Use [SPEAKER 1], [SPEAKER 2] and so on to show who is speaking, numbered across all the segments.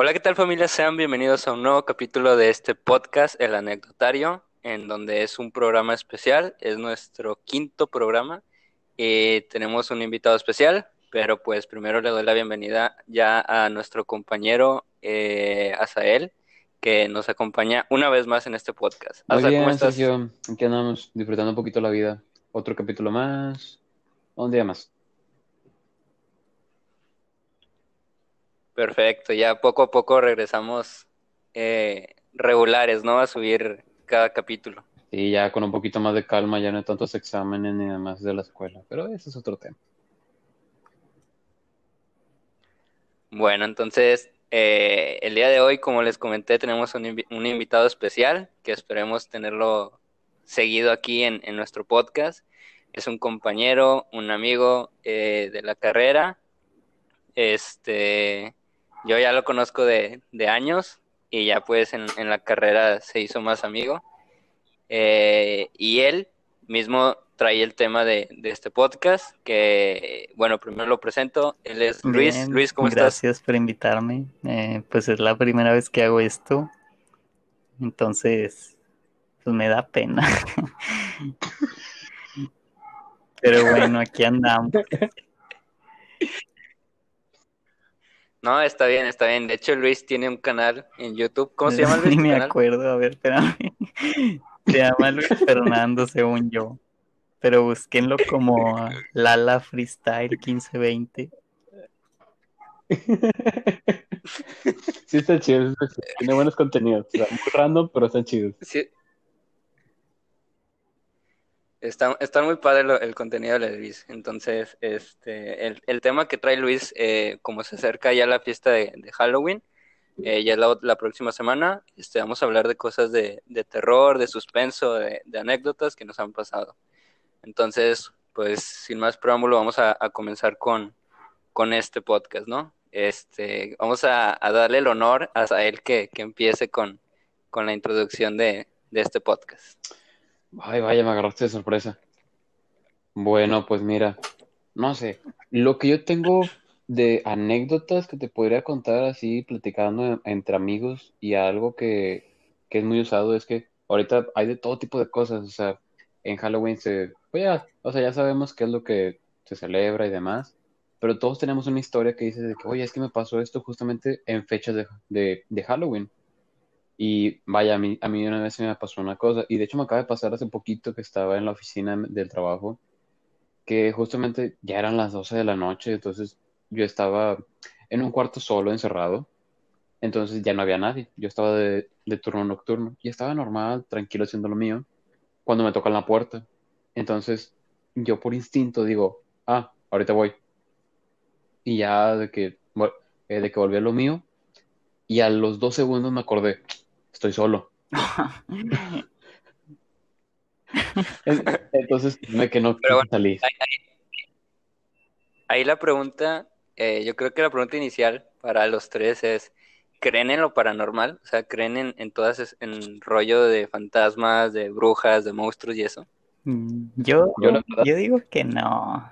[SPEAKER 1] Hola, ¿qué tal familia? Sean bienvenidos a un nuevo capítulo de este podcast, El Anecdotario, en donde es un programa especial, es nuestro quinto programa y tenemos un invitado especial, pero pues primero le doy la bienvenida ya a nuestro compañero eh, Azael, que nos acompaña una vez más en este podcast.
[SPEAKER 2] Muy
[SPEAKER 1] Asa,
[SPEAKER 2] bien,
[SPEAKER 1] ¿cómo estás?
[SPEAKER 2] Sergio. Aquí andamos disfrutando un poquito la vida. Otro capítulo más. Un día más.
[SPEAKER 1] Perfecto, ya poco a poco regresamos eh, regulares, ¿no? A subir cada capítulo.
[SPEAKER 2] Y ya con un poquito más de calma, ya no hay tantos exámenes ni demás de la escuela. Pero ese es otro tema.
[SPEAKER 1] Bueno, entonces eh, el día de hoy, como les comenté, tenemos un, invi- un invitado especial que esperemos tenerlo seguido aquí en, en nuestro podcast. Es un compañero, un amigo eh, de la carrera. Este, yo ya lo conozco de, de años y ya pues en, en la carrera se hizo más amigo. Eh, y él mismo trae el tema de, de este podcast, que bueno, primero lo presento. Él es Luis.
[SPEAKER 3] Bien,
[SPEAKER 1] Luis, ¿cómo estás?
[SPEAKER 3] Gracias por invitarme. Eh, pues es la primera vez que hago esto. Entonces, pues me da pena. Pero bueno, aquí andamos.
[SPEAKER 1] No, está bien, está bien. De hecho, Luis tiene un canal en YouTube. ¿Cómo se llama Luis?
[SPEAKER 3] Ni me
[SPEAKER 1] canal?
[SPEAKER 3] acuerdo, a ver, espérame. Se llama Luis Fernando, según yo. Pero búsquenlo como Lala Freestyle 1520.
[SPEAKER 2] Sí, está chido. sí está chido. Tiene buenos contenidos. O sea, muy random, pero están chidos.
[SPEAKER 1] Sí. Está, está muy padre el contenido de Luis. Entonces, este, el, el tema que trae Luis, eh, como se acerca ya la fiesta de, de Halloween, eh, ya la, la próxima semana, este, vamos a hablar de cosas de, de terror, de suspenso, de, anécdotas que nos han pasado. Entonces, pues, sin más preámbulo, vamos a, comenzar con, con este podcast, ¿no? Este, vamos a, a darle el honor a él que, que empiece con, con la introducción de, de este podcast.
[SPEAKER 2] Ay, vaya, me agarraste de sorpresa. Bueno, pues mira, no sé. Lo que yo tengo de anécdotas que te podría contar así, platicando en- entre amigos y algo que, que es muy usado es que ahorita hay de todo tipo de cosas. O sea, en Halloween se, pues ya, o sea, ya sabemos qué es lo que se celebra y demás. Pero todos tenemos una historia que dice de que, oye, es que me pasó esto justamente en fechas de, de, de Halloween. Y vaya, a mí, a mí una vez se me pasó una cosa, y de hecho me acaba de pasar hace poquito que estaba en la oficina del trabajo, que justamente ya eran las 12 de la noche, entonces yo estaba en un cuarto solo, encerrado, entonces ya no había nadie, yo estaba de, turno nocturno, y estaba normal, tranquilo haciendo lo mío, cuando me tocan la puerta. Entonces yo por instinto digo, ah, ahorita voy. Y ya de que, eh, de que volví a lo mío, y a los dos segundos me acordé, estoy solo. En- Entonces me que no
[SPEAKER 1] Pero bueno,
[SPEAKER 2] salí.
[SPEAKER 1] Ahí la pregunta, eh, yo creo que la pregunta inicial para los tres es, ¿creen en lo paranormal? O sea, ¿creen en, en todas, en rollo de fantasmas, de brujas, de monstruos y eso?
[SPEAKER 3] Mm, Yo,
[SPEAKER 2] Yo la verdad,
[SPEAKER 3] yo digo que no.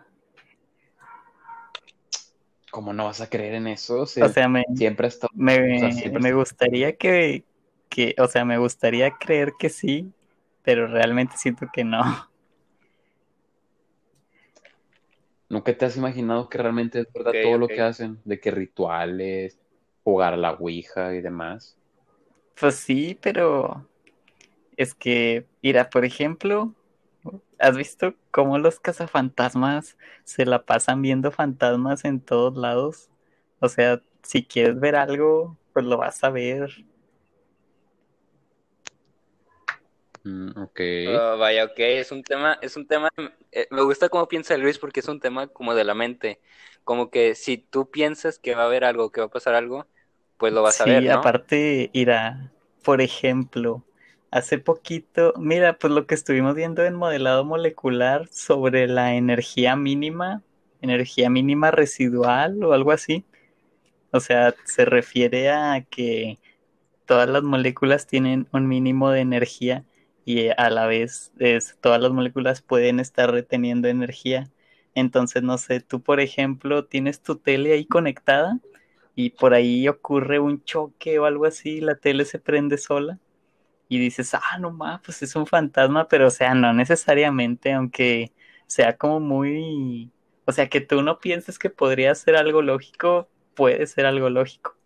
[SPEAKER 2] ¿cómo no vas a creer en eso?
[SPEAKER 3] O
[SPEAKER 2] Se-
[SPEAKER 3] sea, me,
[SPEAKER 2] siempre ha estado, o sea,
[SPEAKER 3] me,
[SPEAKER 2] siempre
[SPEAKER 3] me gustaría que, que, o sea, me gustaría creer que sí, pero realmente siento que no.
[SPEAKER 2] ¿Nunca te has imaginado que realmente es verdad todo lo que hacen? De que rituales, jugar a la Ouija y demás.
[SPEAKER 3] Pues sí, pero es que, mira, por ejemplo, ¿has visto cómo los cazafantasmas se la pasan viendo fantasmas en todos lados? O sea, si quieres ver algo, pues lo vas a ver.
[SPEAKER 2] Mm, ok.
[SPEAKER 1] Oh, vaya, ok, es un tema, es un tema, eh, me gusta cómo piensa Luis porque es un tema como de la mente, como que si tú piensas que va a haber algo, que va a pasar algo, pues lo vas a ver,
[SPEAKER 3] Sí,
[SPEAKER 1] ¿no?
[SPEAKER 3] aparte, mira, por ejemplo, hace poquito, mira, pues lo que estuvimos viendo en modelado molecular sobre la energía mínima, energía mínima residual o algo así. O sea, se refiere a que todas las moléculas tienen un mínimo de energía y a la vez es, todas las moléculas pueden estar reteniendo energía. Entonces, no sé, tú por ejemplo tienes tu tele ahí conectada y por ahí ocurre un choque o algo así, la tele se prende sola y dices, ah, no más, pues es un fantasma, pero o sea, no necesariamente, aunque sea como muy, o sea, que tú no pienses que podría ser algo lógico, puede ser algo lógico.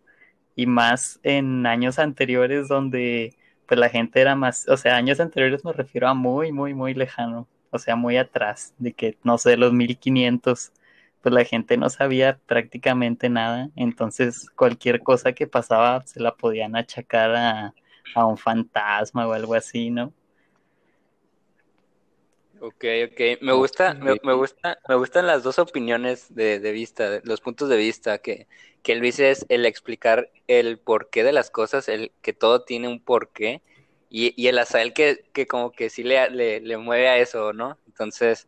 [SPEAKER 3] Y más en años anteriores donde pues la gente era más, o sea, años anteriores me refiero a muy, muy, muy lejano, o sea, muy atrás, de que, no sé, los 1500, pues la gente no sabía prácticamente nada, entonces cualquier cosa que pasaba se la podían achacar a, a un fantasma o algo así, ¿no?
[SPEAKER 1] Ok, ok. Me gusta, me, me gusta, me gustan las dos opiniones de, de vista, los puntos de vista que, que Luis es el explicar el porqué de las cosas, el que todo tiene un porqué, y, y el Azael que, que como que sí le, le, le mueve a eso, ¿no? Entonces,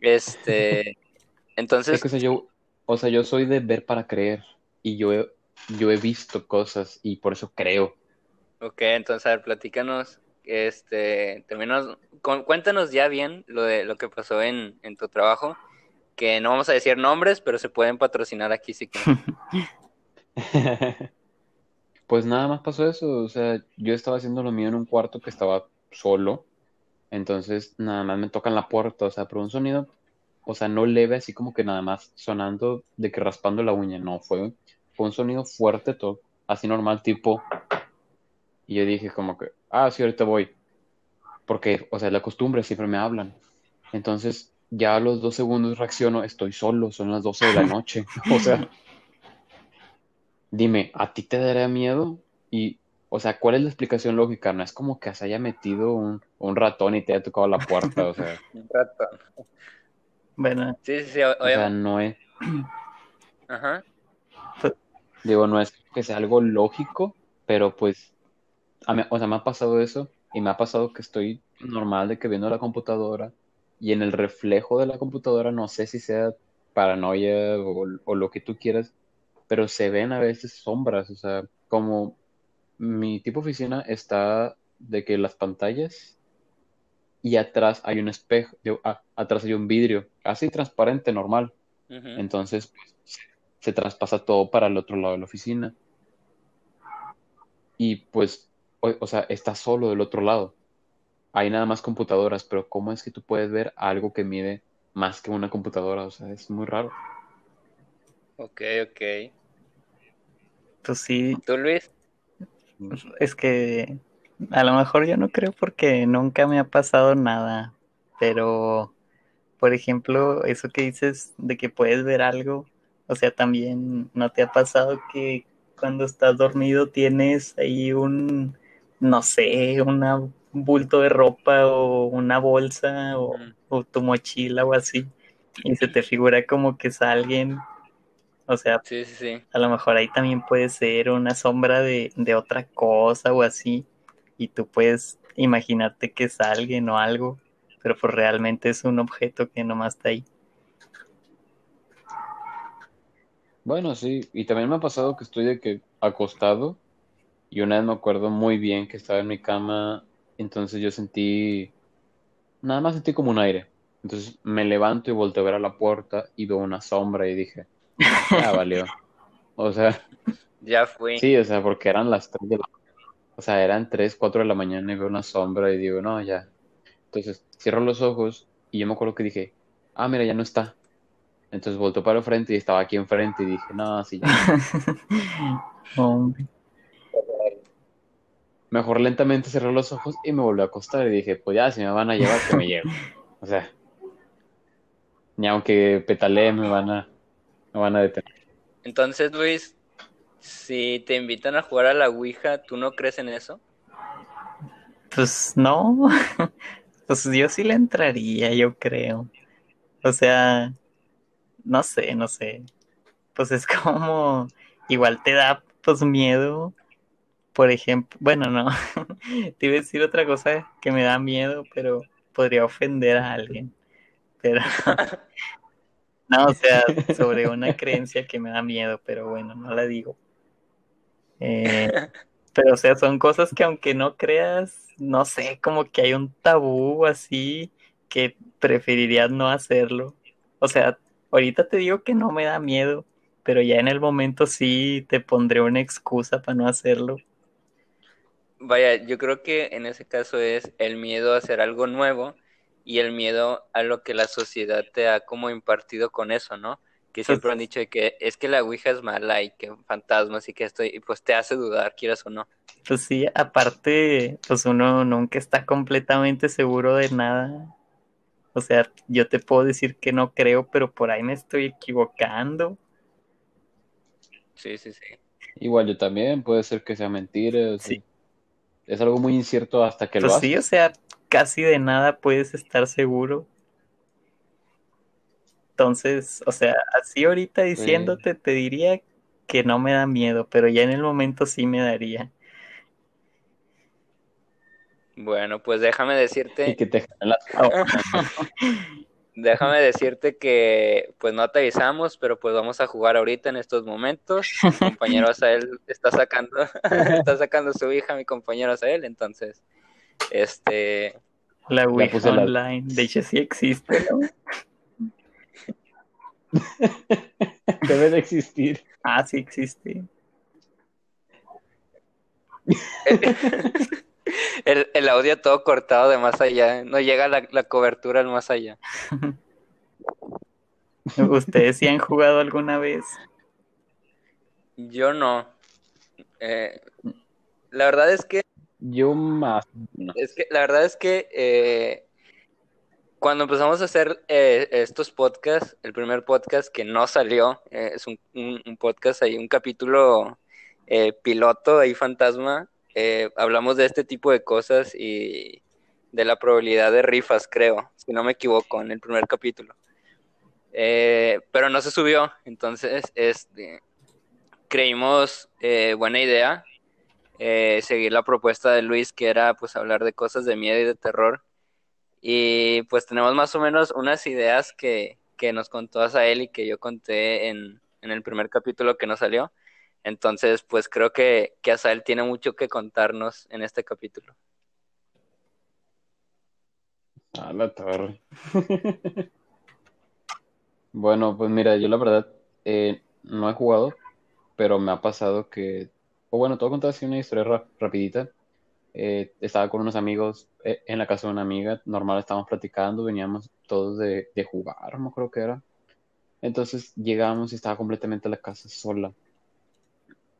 [SPEAKER 1] este, entonces...
[SPEAKER 2] Es que, o, sea, yo, o sea, yo soy de ver para creer, y yo he, yo he visto cosas, y por eso creo.
[SPEAKER 1] Ok, entonces, a ver, platícanos, este, terminos, con, cuéntanos ya bien lo de lo que pasó en, en tu trabajo, que no vamos a decir nombres, pero se pueden patrocinar aquí si quieren.
[SPEAKER 2] Pues nada más pasó eso, o sea, yo estaba haciendo lo mío en un cuarto que estaba solo, entonces nada más me tocan la puerta, o sea, pero un sonido, o sea, no leve, así como que nada más sonando de que raspando la uña, no, fue, fue un sonido fuerte, todo, así normal, tipo, y yo dije como que, ah, sí, ahorita voy, porque, o sea, la costumbre, siempre me hablan, entonces ya a los dos segundos reacciono, estoy solo, son las 12 de la noche, o sea, dime, ¿a ti te daría miedo? Y, o sea, ¿cuál es la explicación lógica? No es como que se haya metido un, un ratón y te haya tocado la puerta, o sea,
[SPEAKER 1] Un rato.
[SPEAKER 3] Bueno,
[SPEAKER 1] Sí, sí, sí, o-
[SPEAKER 2] o sea, no es,
[SPEAKER 1] ajá.
[SPEAKER 2] digo, no es que sea algo lógico, pero pues, a mí- o sea, me ha pasado eso y me ha pasado que estoy normal de que viendo la computadora y en el reflejo de la computadora, no sé si sea paranoia o, o lo que tú quieras, pero se ven a veces sombras, o sea, como mi tipo de oficina está de que las pantallas y atrás hay un espejo, digo, ah, atrás hay un vidrio, así transparente, normal. Entonces, pues, se, se traspasa todo para el otro lado de la oficina. Y pues, o, o sea, está solo del otro lado. Hay nada más computadoras, pero ¿cómo es que tú puedes ver algo que mide más que una computadora? O sea, es muy raro.
[SPEAKER 1] Ok, ok.
[SPEAKER 3] pues sí,
[SPEAKER 1] ¿Tú, Luis?
[SPEAKER 3] es que a lo mejor yo no creo porque nunca me ha pasado nada, pero por ejemplo, eso que dices de que puedes ver algo, o sea, también no te ha pasado que cuando estás dormido tienes ahí un, no sé, una, un bulto de ropa o una bolsa o tu mochila o así, y se te figura como que es alguien, o sea,
[SPEAKER 1] Sí, sí, sí.
[SPEAKER 3] a lo mejor ahí también puede ser una sombra de, de otra cosa o así, y tú puedes imaginarte que es alguien o algo, pero pues realmente es un objeto que nomás está ahí.
[SPEAKER 2] Bueno, sí, y también me ha pasado que estoy de que acostado y una vez me acuerdo muy bien que estaba en mi cama, entonces yo sentí, nada más sentí como un aire. Entonces me levanto y volteo a ver a la puerta y veo una sombra y dije, ya valió. O sea,
[SPEAKER 1] Ya fui.
[SPEAKER 2] sí, o sea, porque eran las 3 de la o sea, eran 3, 4 de la mañana y veo una sombra y digo, no, ya. Entonces cierro los ojos y yo me acuerdo que dije, ah, mira, ya no está. Entonces volteo para el frente y estaba aquí enfrente y dije, no, sí, ya.
[SPEAKER 3] Hombre,
[SPEAKER 2] Mejor lentamente cerré los ojos y me volví a acostar y dije, pues ya, si me van a llevar, que me lleven. O sea, ni aunque petalee me van a, me van a detener.
[SPEAKER 1] Entonces, Luis, si te invitan a jugar a la Ouija, ¿tú no crees en eso?
[SPEAKER 3] pues no, pues yo sí le entraría, yo creo. O sea, no sé, no sé. Pues es como, igual te da pues miedo, por ejemplo, bueno, no, te iba a decir otra cosa que me da miedo, pero podría ofender a alguien. Pero, no, o sea, sobre una creencia que me da miedo, pero bueno, no la digo. Eh, pero, o sea, son cosas que aunque no creas, no sé, como que hay un tabú así que preferirías no hacerlo. O sea, ahorita te digo que no me da miedo, pero ya en el momento sí te pondré una excusa para no hacerlo.
[SPEAKER 1] Vaya, yo creo que en ese caso es el miedo a hacer algo nuevo y el miedo a lo que la sociedad te ha como impartido con eso, ¿no? Que siempre han dicho que es que la Ouija es mala y que fantasmas y que esto, y pues te hace dudar, quieras o no.
[SPEAKER 3] Pues sí, aparte, pues uno nunca está completamente seguro de nada. O sea, yo te puedo decir que no creo, pero por ahí me estoy equivocando.
[SPEAKER 1] Sí, sí, sí.
[SPEAKER 2] Igual yo también, puede ser que sea mentira. Sí. Es algo muy incierto hasta que lo
[SPEAKER 3] pues
[SPEAKER 2] haces.
[SPEAKER 3] Sí, o sea, casi de nada puedes estar seguro. Entonces, o sea, así ahorita diciéndote, te diría que no me da miedo, pero ya en el momento sí me daría.
[SPEAKER 1] Bueno, pues déjame decirte.
[SPEAKER 2] Y que te
[SPEAKER 1] Déjame decirte que pues no te avisamos, pero pues vamos a jugar ahorita en estos momentos. Mi compañero Asael está sacando, está sacando su hija, mi compañero Asael, entonces, este...
[SPEAKER 3] La Wii Online, de hecho sí existe, ¿no?
[SPEAKER 2] Debe de existir.
[SPEAKER 3] Ah, sí existe.
[SPEAKER 1] el, el, audio todo cortado de más allá, no llega la, la cobertura al más allá.
[SPEAKER 3] ¿Ustedes sí han jugado alguna vez?
[SPEAKER 1] Yo no. Eh, la verdad es que.
[SPEAKER 2] Yo más.
[SPEAKER 1] Es que la verdad es que eh, cuando empezamos a hacer eh, estos podcasts, el primer podcast que no salió, eh, es un, un, un, podcast ahí, un capítulo eh, piloto ahí fantasma, hablamos de este tipo de cosas y de la probabilidad de rifas, creo, si no me equivoco, en el primer capítulo. pero no se subió, entonces este, creímos buena idea seguir la propuesta de Luis, que era pues hablar de cosas de miedo y de terror y pues tenemos más o menos unas ideas que, que nos contó Asael y que yo conté en, en, el primer capítulo que nos salió. Entonces, pues creo que, que tiene mucho que contarnos en este capítulo.
[SPEAKER 2] A la torre. bueno, pues mira, yo la verdad eh, no he jugado, pero me ha pasado que, o bueno, te voy a contar así una historia rap rapidita. Eh, estaba con unos amigos eh, en la casa de una amiga, normal estábamos platicando, veníamos todos de, de jugar, no creo que era. Entonces llegamos y estaba completamente la casa sola.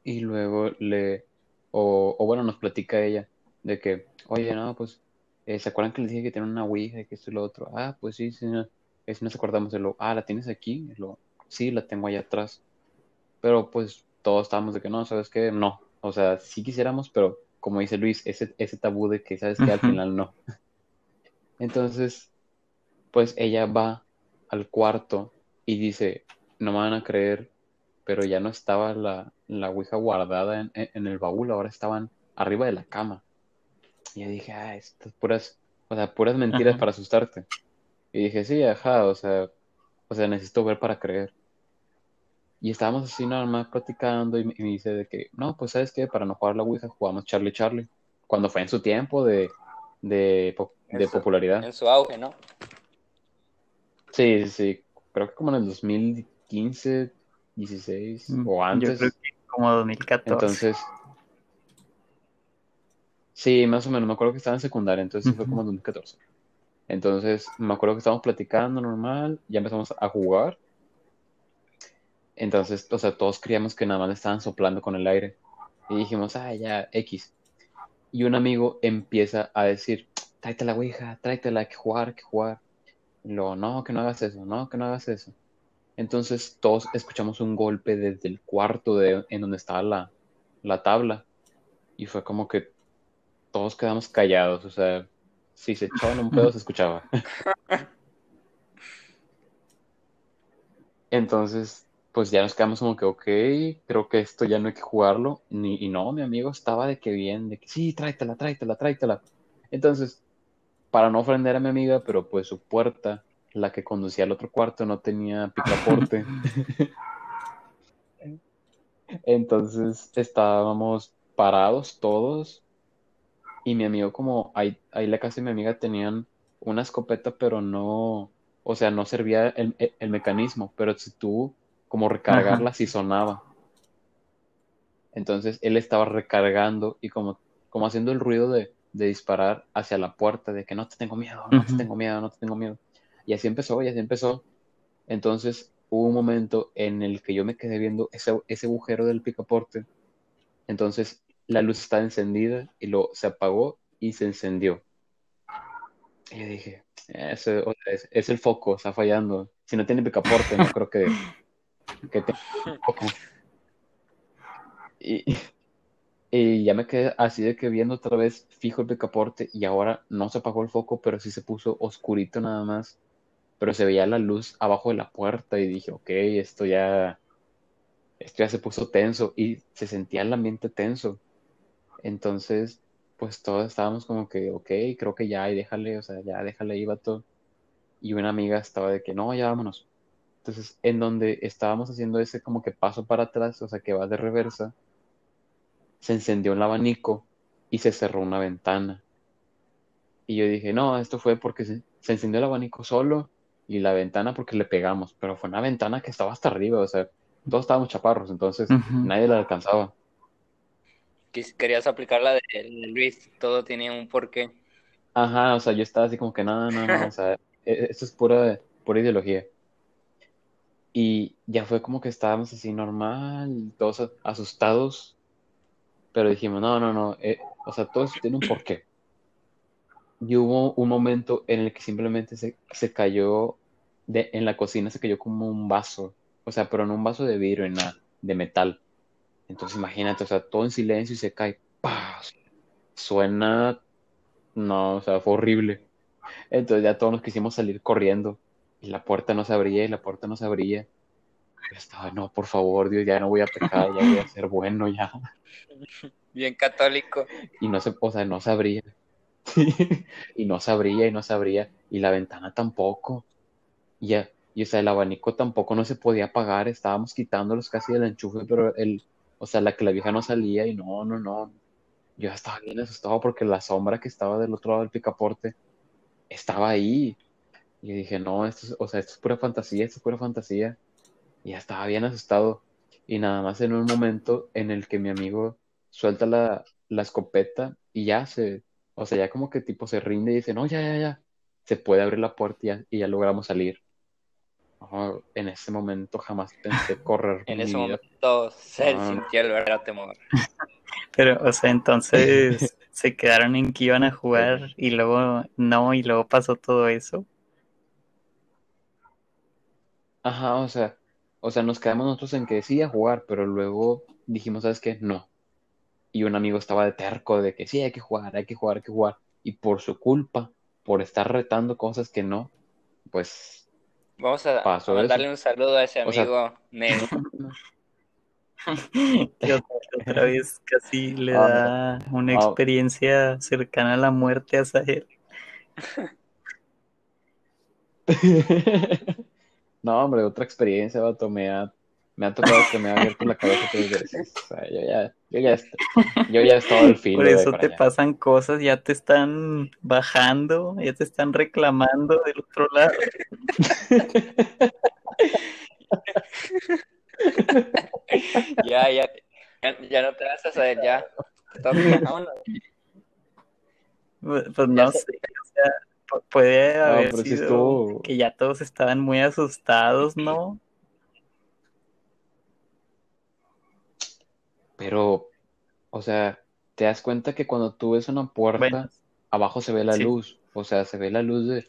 [SPEAKER 2] Y luego le, o, o, bueno, nos platica ella de que, oye, no, pues, eh, ¿se acuerdan que les dije que tienen una Ouija y que esto y lo otro? Ah, pues sí, sí, no, si nos acordamos de lo, ah, ¿la tienes aquí? lo, sí, la tengo allá atrás. Pero pues todos estábamos de que no, ¿sabes qué? No, o sea, sí quisiéramos, pero como dice Luis, ese, ese tabú de que sabes que al final no. Entonces, pues ella va al cuarto y dice, no me van a creer, pero ya no estaba la, la Ouija guardada en, en, el baúl, ahora estaban arriba de la cama. Y yo dije, ah, estas puras, o sea, puras mentiras ajá. para asustarte. Y dije, sí, ajá, o sea, o sea, necesito ver para creer. Y estábamos así nada más platicando y me, y me, dice de que, no, pues sabes qué, para no jugar la Ouija jugamos Charlie Charlie. Cuando fue en su tiempo de, de, de
[SPEAKER 1] en
[SPEAKER 2] popularidad.
[SPEAKER 1] Su, en su auge, ¿no?
[SPEAKER 2] Sí, sí, creo que como en el 2015, 16 mm, o antes.
[SPEAKER 3] Yo creo como 2014.
[SPEAKER 2] Entonces, sí, más o menos, me acuerdo que estaba en secundaria, entonces uh -huh. fue como en 2014. Entonces, me acuerdo que estábamos platicando normal, ya empezamos a jugar entonces, o sea, todos creíamos que nada más estaban soplando con el aire. Y dijimos, ah, ya, X. Y un amigo empieza a decir, tráete la ouija, tráetela, que jugar, que jugar. Y luego, no, que no hagas eso, no, que no hagas eso. Entonces todos escuchamos un golpe desde el cuarto de, en donde estaba la, la tabla. Y fue como que todos quedamos callados. O sea, si se echaban un pedo se escuchaba. Entonces pues ya nos quedamos como que, ok, creo que esto ya no hay que jugarlo. Y no, mi amigo estaba de que bien, de que sí, tráetela, tráetela, tráetela. Entonces, para no ofender a mi amiga, pero pues su puerta, la que conducía al otro cuarto, no tenía picaporte. Entonces estábamos parados todos y mi amigo como ahí, ahí la casa de mi amiga tenían una escopeta pero no, o sea, no servía el, el, mecanismo, pero si tú como recargarla si sonaba. Entonces él estaba recargando y como, como haciendo el ruido de, de disparar hacia la puerta, de que no te tengo miedo, no te tengo miedo, no te tengo miedo. Y así empezó, y así empezó. Entonces hubo un momento en el que yo me quedé viendo ese, ese agujero del picaporte. Entonces la luz estaba encendida y lo se apagó y se encendió. Y dije, "Ese, o sea, es, el foco, está fallando. Si no tiene picaporte, no creo que, que foco. Y, y ya me quedé así de que viendo otra vez fijo el picaporte y ahora no se apagó el foco, pero sí se puso oscurito nada más. Pero se veía la luz abajo de la puerta y dije, ok, esto ya, esto ya se puso tenso y se sentía el ambiente tenso. Entonces, pues todos estábamos como que, ok, creo que ya, y déjale, o sea, ya déjale ahí, vato. Y una amiga estaba de que, no, ya vámonos. Entonces, en donde estábamos haciendo ese como que paso para atrás, o sea, que va de reversa, se encendió el abanico y se cerró una ventana. Y yo dije, no, esto fue porque se, se encendió el abanico solo y la ventana porque le pegamos, pero fue una ventana que estaba hasta arriba, o sea, todos estábamos chaparros, entonces nadie la alcanzaba.
[SPEAKER 1] Quis- Querías aplicar la de Luis, todo tiene un porqué.
[SPEAKER 2] Ajá, o sea, yo estaba así como que no, no, no, o sea, e- esto es pura, pura ideología. Y ya fue como que estábamos así normal, todos asustados, pero dijimos, no, no, no, eh, o sea, todo eso tiene un porqué. Y hubo un momento en el que simplemente se, se cayó, de, en la cocina se cayó como un vaso, o sea, pero no un vaso de vidrio, en nada, de metal. Entonces imagínate, o sea, todo en silencio y se cae, ¡pah! Suena, no, o sea, fue horrible. Entonces ya todos nos quisimos salir corriendo y la puerta no se abría y la puerta no se abría. Yo estaba, no, por favor, Dios, ya no voy a pecar, ya voy a ser bueno, ya.
[SPEAKER 1] Bien católico.
[SPEAKER 2] Y no se, o sea, no se abría. Y no se abría y no se abría. Y la ventana tampoco. Y y o sea, el abanico tampoco no se podía apagar, estábamos quitándolos casi del enchufe, pero el, o sea, la clavija no salía y no, no, no. Yo estaba bien asustado porque la sombra que estaba del otro lado del picaporte estaba ahí. Y dije, no, esto es, o sea, esto es pura fantasía, esto es pura fantasía. Y ya estaba bien asustado. Y nada más en un momento en el que mi amigo suelta la, la escopeta y ya se, o sea, ya como que tipo se rinde y dice, no, ya, ya, ya, se puede abrir la puerta y ya logramos salir. En ese momento jamás pensé correr
[SPEAKER 1] En ese
[SPEAKER 2] vida.
[SPEAKER 1] momento se
[SPEAKER 2] Ah.
[SPEAKER 1] sintió el verdadero temor.
[SPEAKER 3] Pero, o sea, entonces se quedaron en que iban a jugar y luego no, y luego pasó todo eso.
[SPEAKER 2] Ajá, o sea, o sea, nos quedamos nosotros en que sí a jugar, pero luego dijimos, ¿sabes qué? No. Y un amigo estaba de terco de que sí, hay que jugar, hay que jugar, hay que jugar. Y por su culpa, por estar retando cosas que no, pues
[SPEAKER 1] Vamos a,
[SPEAKER 2] Pasó
[SPEAKER 1] a mandarle
[SPEAKER 2] eso.
[SPEAKER 1] un saludo a ese
[SPEAKER 2] O sea-
[SPEAKER 1] amigo negro.
[SPEAKER 3] Que otra, vez casi le
[SPEAKER 2] Ah,
[SPEAKER 3] da una
[SPEAKER 2] ah.
[SPEAKER 3] experiencia cercana a la muerte a Sahel.
[SPEAKER 2] No, hombre, otra experiencia, vato, me ha, me ha tocado que me ha abierto la cabeza tres veces. O sea, yo ya, yo ya, est- yo ya he estado al filo
[SPEAKER 3] Por eso te
[SPEAKER 2] allá.
[SPEAKER 3] pasan cosas, ya te están bajando, ya te están reclamando del otro lado.
[SPEAKER 1] ya, ya, ya, ya no te vas a saber, ya.
[SPEAKER 3] Pues
[SPEAKER 1] Ya
[SPEAKER 3] no
[SPEAKER 1] sé.
[SPEAKER 3] sé, o sea, pu- puede
[SPEAKER 2] No,
[SPEAKER 3] haber
[SPEAKER 2] sí
[SPEAKER 3] sido
[SPEAKER 2] estuvo-
[SPEAKER 3] que ya todos estaban muy asustados, ¿no?
[SPEAKER 2] Pero, o sea, te das cuenta que cuando tú ves una puerta,
[SPEAKER 3] Bueno,
[SPEAKER 2] abajo se ve la
[SPEAKER 3] Sí.
[SPEAKER 2] luz, o sea, se ve la luz de,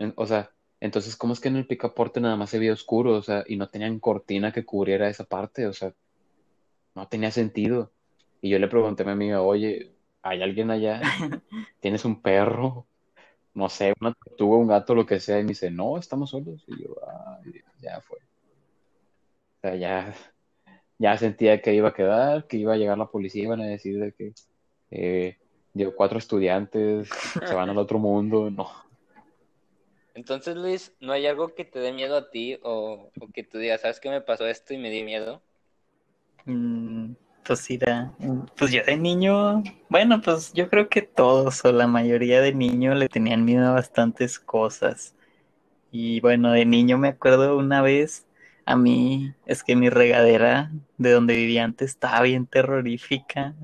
[SPEAKER 2] en- o sea, entonces, ¿cómo es que en el picaporte nada más se veía oscuro, o sea, y no tenían cortina que cubriera esa parte, o sea, no tenía sentido. Y yo le pregunté a mi amiga, oye, ¿hay alguien allá? ¿Tienes un perro? No sé, una tortuga, un gato, lo que sea, y me dice, no, estamos solos, y yo, ay, ya fue. O sea, ya, ya sentía que iba a quedar, que iba a llegar la policía, iban a decir de que eh, dio cuatro estudiantes, se van al otro mundo, no.
[SPEAKER 1] Entonces, Luis, ¿no hay algo que te dé miedo a ti o, o que tú digas, ¿sabes qué me pasó esto y me di miedo?
[SPEAKER 3] Mm, Pues irá. Pues yo de niño, bueno, pues yo creo que todos o la mayoría de niños le tenían miedo a bastantes cosas. Y bueno, de niño me acuerdo una vez, A mí es que mi regadera de donde vivía antes estaba bien terrorífica.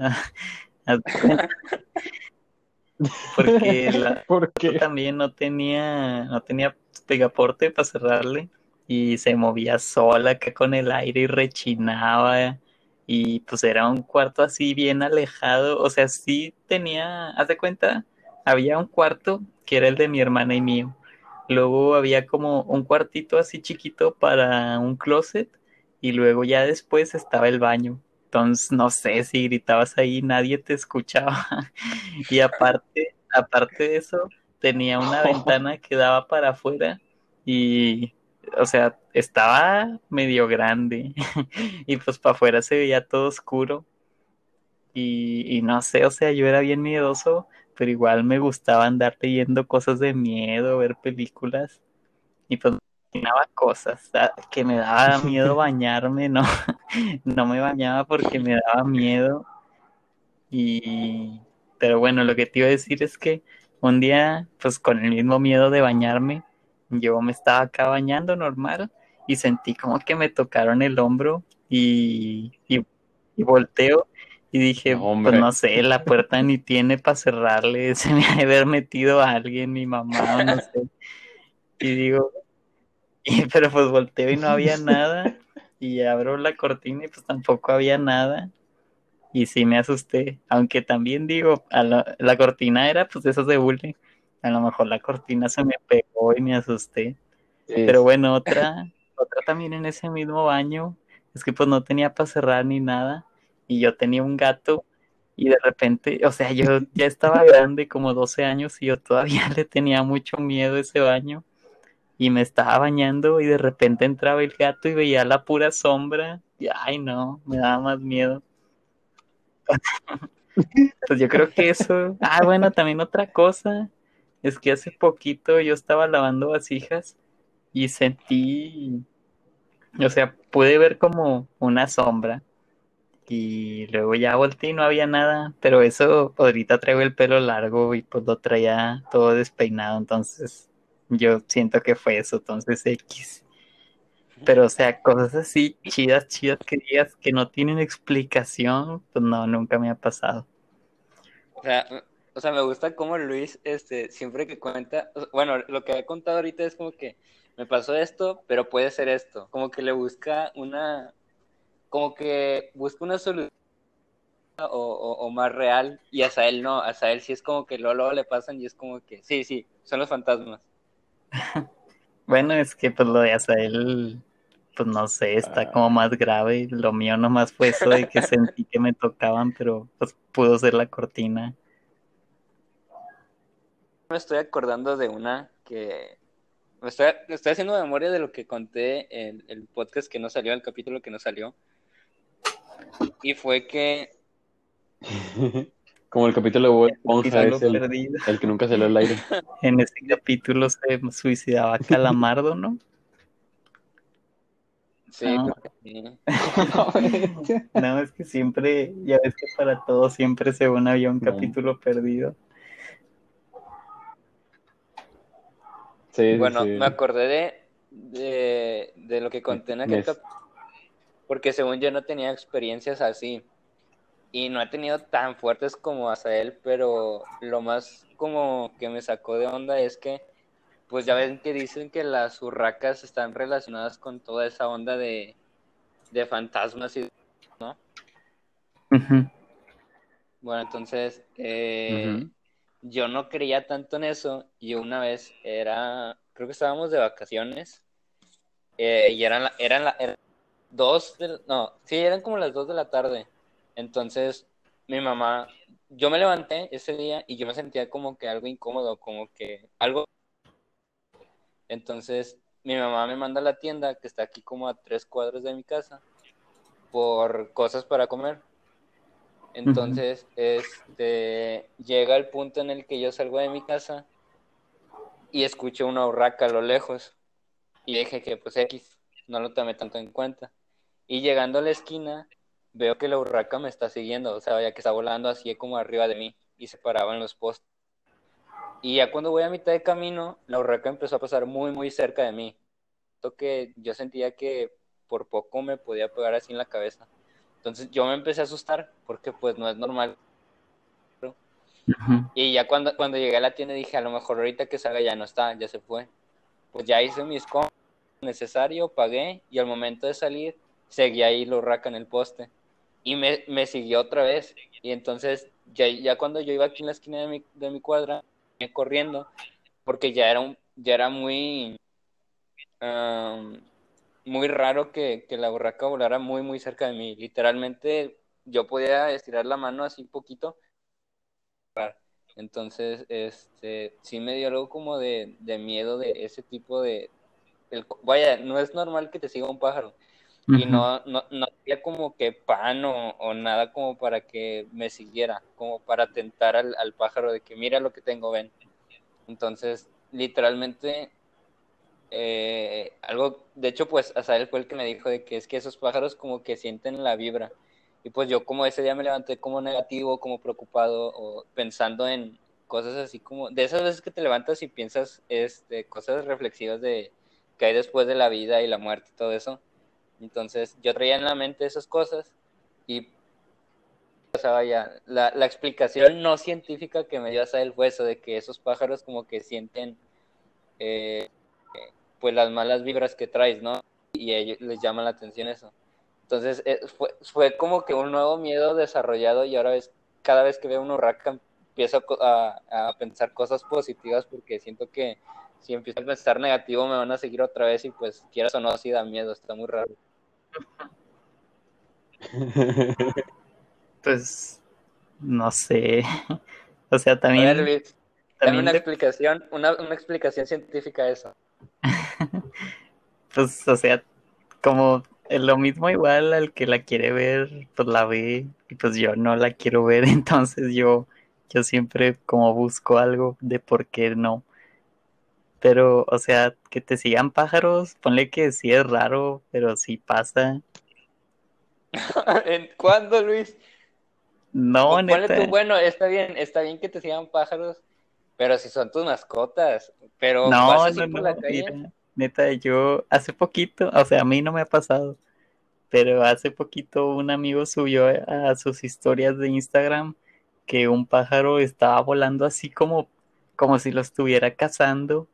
[SPEAKER 3] Porque la,
[SPEAKER 2] ¿Por qué?
[SPEAKER 3] también no tenía, no tenía pegaporte para cerrarle y se movía sola acá con el aire y rechinaba y pues era un cuarto así bien alejado, o sea, sí tenía, haz de cuenta, había un cuarto que era el de mi hermana y mío, luego había como un cuartito así chiquito para un closet y luego ya después estaba el baño. Entonces, no sé si gritabas ahí, nadie te escuchaba. y aparte, aparte de eso, tenía una ventana que daba para afuera y, o sea, estaba medio grande y pues para afuera se veía todo oscuro. Y, y no sé, o sea, yo era bien miedoso, pero igual me gustaba andar leyendo cosas de miedo, ver películas y pues imaginaba cosas, ah, que me daba miedo bañarme, no, no me bañaba porque me daba miedo. Y, pero bueno, lo que te iba a decir es que un día, pues con el mismo miedo de bañarme, yo me estaba acá bañando normal y sentí como que me tocaron el hombro y, y, y volteo y dije,
[SPEAKER 2] No,
[SPEAKER 3] pues no sé, la puerta ni tiene para cerrarle, se me ha de haber metido a alguien, mi mamá no sé. Y digo, y, pero pues volteo y no había nada y abro la cortina y pues tampoco había nada. Y sí me asusté, aunque también digo, a la, la cortina era pues de esas de bullying. A lo mejor la cortina se me pegó y me asusté.
[SPEAKER 2] Sí,
[SPEAKER 3] Pero bueno, otra, otra también en ese mismo baño, es que pues no tenía para cerrar ni nada. Y yo tenía un gato y de repente, o sea, yo ya estaba grande, como 12 años, y yo todavía le tenía mucho miedo ese baño. Y me estaba bañando y de repente entraba el gato y veía la pura sombra. Y ay no, me daba más miedo. Pues yo creo que eso. Ah, bueno, también otra cosa. Es que hace poquito yo estaba lavando vasijas y sentí. O sea, pude ver como una sombra. Y luego ya volteé y no había nada. Pero eso, ahorita traigo el pelo largo y pues lo traía todo despeinado. Entonces, yo siento que fue eso. Entonces, X. Pero, o sea, cosas así chidas, chidas que digas que no tienen explicación, pues no, nunca me ha pasado.
[SPEAKER 1] O sea, o sea, me gusta cómo Luis, este, siempre que cuenta, bueno, lo que ha contado ahorita es como que me pasó esto, pero puede ser esto, como que le busca una, como que busca una solución o, o, o más real, y a Sael no, a Sael sí es como que luego, luego le pasan y es como que, sí, sí, son los fantasmas.
[SPEAKER 3] Bueno, es que pues lo de Azael, pues no sé, está
[SPEAKER 2] Ah.
[SPEAKER 3] como más grave. Lo mío nomás fue eso de que sentí que me tocaban, pero pues pudo ser la cortina.
[SPEAKER 1] Me estoy acordando de una que me estoy, me estoy haciendo memoria de lo que conté en el podcast que no salió, el capítulo que no salió. Y fue que
[SPEAKER 2] Como el capítulo de
[SPEAKER 3] Capítulo
[SPEAKER 2] es el, el que nunca salió al aire.
[SPEAKER 3] En ese capítulo se suicidaba Calamardo, ¿no?
[SPEAKER 1] sí,
[SPEAKER 3] Ah.
[SPEAKER 1] creo que sí.
[SPEAKER 3] No, es que siempre, ya ves que para todo siempre según había un
[SPEAKER 2] No.
[SPEAKER 3] capítulo perdido.
[SPEAKER 2] Sí, sí,
[SPEAKER 1] Bueno,
[SPEAKER 2] sí.
[SPEAKER 1] me acordé de, de, de lo que conté en aquel
[SPEAKER 2] Mes.
[SPEAKER 1] Porque según yo no tenía experiencias así y no he tenido tan fuertes como Azael, pero lo más como que me sacó de onda es que pues ya ven que dicen que las urracas están relacionadas con toda esa onda de, de fantasmas y ¿no?
[SPEAKER 3] Ujú.
[SPEAKER 1] Bueno, entonces eh, yo no creía tanto en eso y una vez era, creo que estábamos de vacaciones eh, y eran, la- eran, la- eran dos, de- no, sí, eran como las dos de la tarde. Entonces mi mamá, yo me levanté ese día y yo me sentía como que algo incómodo, como que algo. Entonces mi mamá me manda a la tienda que está aquí como a tres cuadros de mi casa por cosas para comer. Entonces, este, llega el punto en el que yo salgo de mi casa y escucho una urraca a lo lejos. Y dije que pues X, no lo tomé tanto en cuenta. Y llegando a la esquina, veo que la urraca me está siguiendo, o sea, ya que está volando así como arriba de mí y se paraba en los postes. Y ya cuando voy a mitad de camino, la urraca empezó a pasar muy, muy cerca de mí. Que yo sentía que por poco me podía pegar así en la cabeza. Entonces yo me empecé a asustar porque pues no es normal. Y ya cuando, cuando llegué a la tienda dije, a lo mejor ahorita que salga ya no está, ya se fue. Pues ya hice mis compras necesario, pagué y al momento de salir seguía ahí lo raca en el poste. Y me, me siguió otra vez. Y entonces ya, ya cuando yo iba aquí en la esquina de mi, de mi cuadra, corriendo, porque ya era, un, ya era muy, muy raro que, que la borraca volara muy, muy cerca de mí. Literalmente yo podía estirar la mano así un poquito. Entonces, este, sí me dio algo como de, de miedo de ese tipo de... El, vaya, no es normal que te siga un pájaro. Y no, no, no había como que pan o, o, nada como para que me siguiera, como para tentar al, al pájaro de que mira lo que tengo, ven. Entonces, literalmente eh, algo, de hecho, pues Azael fue el que me dijo de que es que esos pájaros como que sienten la vibra. Y pues yo como ese día me levanté como negativo, como preocupado, o pensando en cosas así como, de esas veces que te levantas y piensas este, cosas reflexivas de que hay después de la vida y la muerte y todo eso. Entonces yo traía en la mente esas cosas y o sea, vaya, la, la explicación no científica que me dio Azael fue eso, de que esos pájaros como que sienten eh, pues las malas vibras que traes, ¿no? Y ellos les llama la atención eso. Entonces eh, fue, fue como que un nuevo miedo desarrollado y ahora ves, cada vez que veo un huracán empiezo a, a, pensar cosas positivas porque siento que si empiezo a pensar negativo me van a seguir otra vez y pues quieras o no, sí da miedo, está muy raro.
[SPEAKER 3] Pues no sé. O sea, también.
[SPEAKER 1] Ver, Luis, también una explicación, una, una explicación científica a eso.
[SPEAKER 3] pues, o sea, como lo mismo igual al que la quiere ver, pues la ve, y pues yo no la quiero ver, entonces yo, yo siempre como busco algo de por qué no. Pero, o sea, que te sigan pájaros, ponle que sí es raro, pero sí pasa.
[SPEAKER 1] ¿En cuándo, Luis?
[SPEAKER 3] No, neta.
[SPEAKER 1] Tú, bueno, está bien, está bien que te sigan pájaros, pero si son tus mascotas, pero
[SPEAKER 3] no, no, no, la calle? neta, yo hace poquito, o sea, a mí no me ha pasado, pero hace poquito un amigo subió a sus historias de Instagram que un pájaro estaba volando así como, como si lo estuviera cazando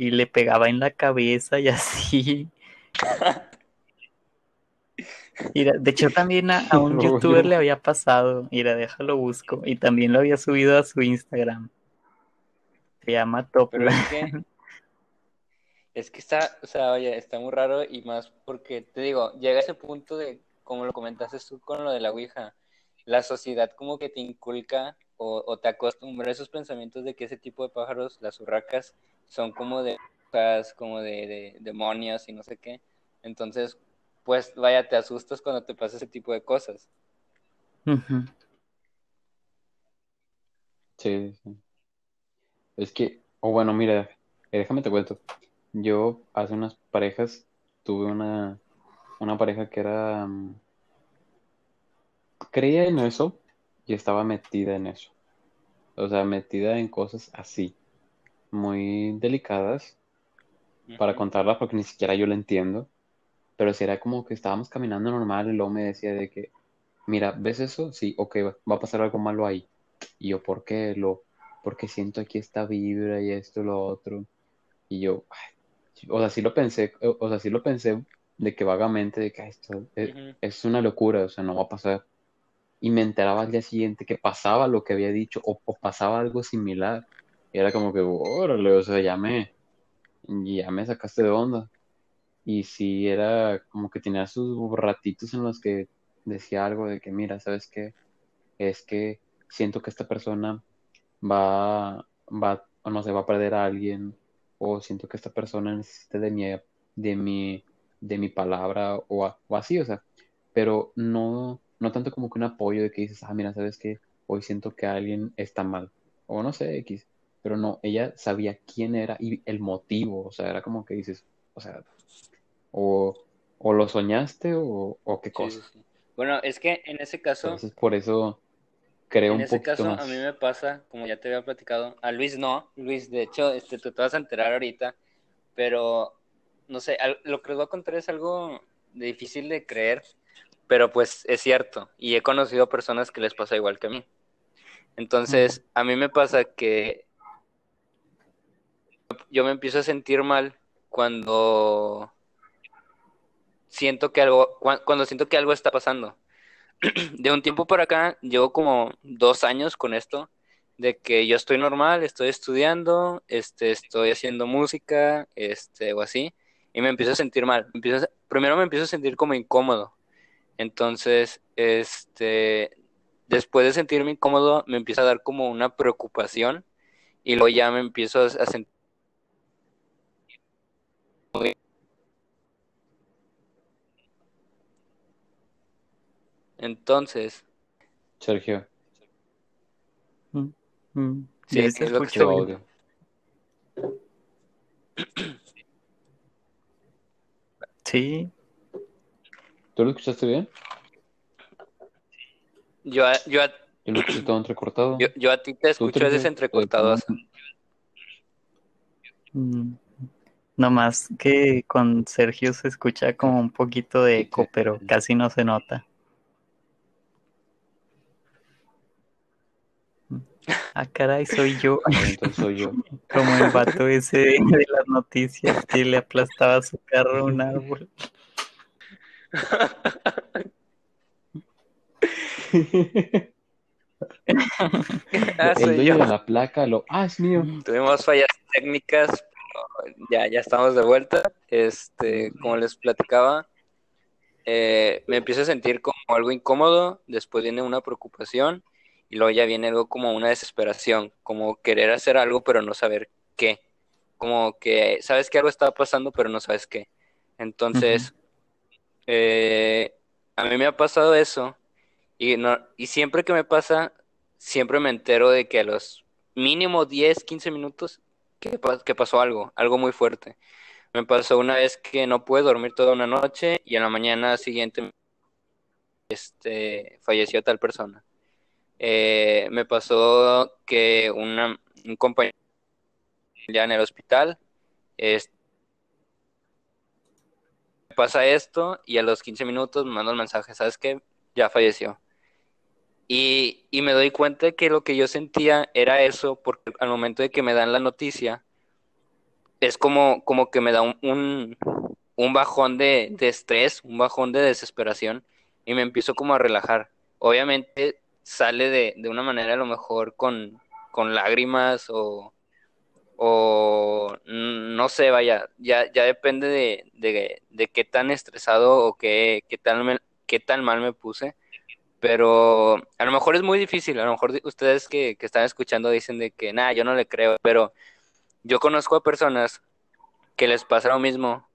[SPEAKER 3] y le pegaba en la cabeza y así. Mira, de hecho también a, a un youtuber le había pasado, mira, déjalo busco, y también lo había subido a su Instagram. Se llama Top.
[SPEAKER 1] Es que, es que está, o sea, oye, está muy raro y más porque, te digo, llega ese punto de, como lo comentaste tú con lo de la Ouija, la sociedad como que te inculca o, o te acostumbra a esos pensamientos de que ese tipo de pájaros, las urracas, son como de como de, de demonios y no sé qué. Entonces, pues vaya, te asustas cuando te pasa ese tipo de cosas.
[SPEAKER 2] Sí, sí. Es que, o bueno, mira, eh, déjame te cuento. Yo hace unas parejas tuve una, una pareja que era um, creía en eso y estaba metida en eso. O sea, metida en cosas así, muy delicadas para contarlas porque ni siquiera yo lo entiendo. Pero si era como que estábamos caminando normal y luego me decía de que, mira, ¿ves eso? Sí, ok, va a pasar algo malo ahí. Y yo, ¿por qué? Lo, porque siento aquí esta vibra y esto lo otro. Y yo, o sea, sí lo pensé, o sea, sí lo pensé de que vagamente, de que esto es, una locura, o sea, no va a pasar. Y me enteraba al día siguiente que pasaba lo que había dicho o, pasaba algo similar. Y era como que, órale, o sea, ya me, ya me sacaste de onda. Y sí, era como que tenía sus ratitos en los que decía algo de que, mira, ¿sabes qué? Es que siento que esta persona va, va, o no se va a perder a alguien, o siento que esta persona necesita de mi, de mi, de mi palabra, o, o así, o sea, pero no, no tanto como que un apoyo de que dices, ah, mira, ¿sabes qué? Hoy siento que alguien está mal, o no sé, X, pero no, ella sabía quién era y el motivo, o sea, era como que dices, o sea, o, o lo soñaste o, o qué cosa. Sí, sí.
[SPEAKER 1] Bueno, es que en ese caso...
[SPEAKER 2] Entonces, por eso creo un poquito
[SPEAKER 1] En ese caso,
[SPEAKER 2] más.
[SPEAKER 1] a mí me pasa, como ya te había platicado, a Luis no, Luis, de hecho, este, tú te vas a enterar ahorita, pero, no sé, lo que les voy a contar es algo difícil de creer, pero pues es cierto. Y he conocido personas que les pasa igual que a mí. Entonces, a mí me pasa que yo me empiezo a sentir mal cuando siento que algo, cuando siento que algo está pasando. De un tiempo para acá, llevo como dos años con esto, de que yo estoy normal, estoy estudiando, este, estoy haciendo música, este, o así, y me empiezo a sentir mal. Empiezo primero me empiezo a sentir como incómodo. Entonces, este, después de sentirme incómodo, me empieza a dar como una preocupación, y luego ya me empiezo a, sentir Entonces.
[SPEAKER 2] Sergio.
[SPEAKER 3] Mm, mm.
[SPEAKER 1] Sí, es lo que
[SPEAKER 2] audio.
[SPEAKER 3] Sí,
[SPEAKER 2] ¿Tú lo escuchaste bien?
[SPEAKER 1] Yo, a- yo, a-
[SPEAKER 2] Yo lo escuché todo entrecortado.
[SPEAKER 1] yo, yo a ti te escucho veces entrecortado.
[SPEAKER 3] Mm, Nomás que con Sergio se escucha como un poquito de eco, pero casi no se nota. Ah, caray, soy yo,
[SPEAKER 2] Entonces soy yo.
[SPEAKER 3] como el vato ese de, de las noticias que le aplastaba su carro a un árbol.
[SPEAKER 1] Ah,
[SPEAKER 2] el dueño de la placa lo. Ah, es mío.
[SPEAKER 1] Tuvimos fallas técnicas, pero ya, ya estamos de vuelta. Este, como les platicaba, eh, me empiezo a sentir como algo incómodo, después viene una preocupación y luego ya viene algo como una desesperación, como querer hacer algo pero no saber qué, como que sabes que algo está pasando pero no sabes qué. Entonces, eh, a mí me ha pasado eso y, no, y siempre que me pasa, siempre me entero de que a los mínimo 10, 15 minutos que, pa- que pasó algo, algo muy fuerte. Me pasó una vez que no pude dormir toda una noche y a la mañana siguiente este, falleció tal persona. Eh, me pasó que un compañero ya en el hospital me pasa esto y a los 15 minutos me manda un mensaje, ¿sabes qué? Ya falleció. Y, y me doy cuenta que lo que yo sentía era eso, porque al momento de que me dan la noticia, es como, como que me da un, un, un bajón de, de estrés, un bajón de desesperación, y me empiezo como a relajar. Obviamente sale de, de una manera a lo mejor con, con lágrimas o, o no sé, vaya, ya, ya depende de, de, de qué tan estresado o qué, qué tan, me- qué tan mal me puse. Pero a lo mejor es muy difícil, a lo mejor ustedes que, que están escuchando dicen de que, nada, yo no le creo, pero yo conozco a personas que les pasa lo mismo,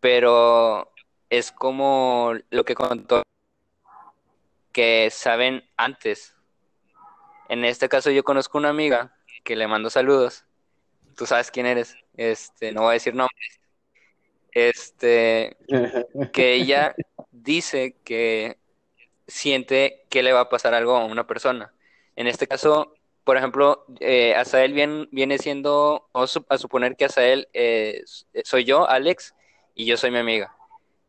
[SPEAKER 1] pero es como lo que contó, que saben antes. En este caso yo conozco una amiga que le mando saludos, tú sabes quién eres, este, no voy a decir nombres, este, que ella dice que siente que le va a pasar algo a una persona. En este caso, por ejemplo, eh, Azael bien- viene siendo, vamos a suponer que Azael eh, soy yo, Alex, y yo soy mi amiga.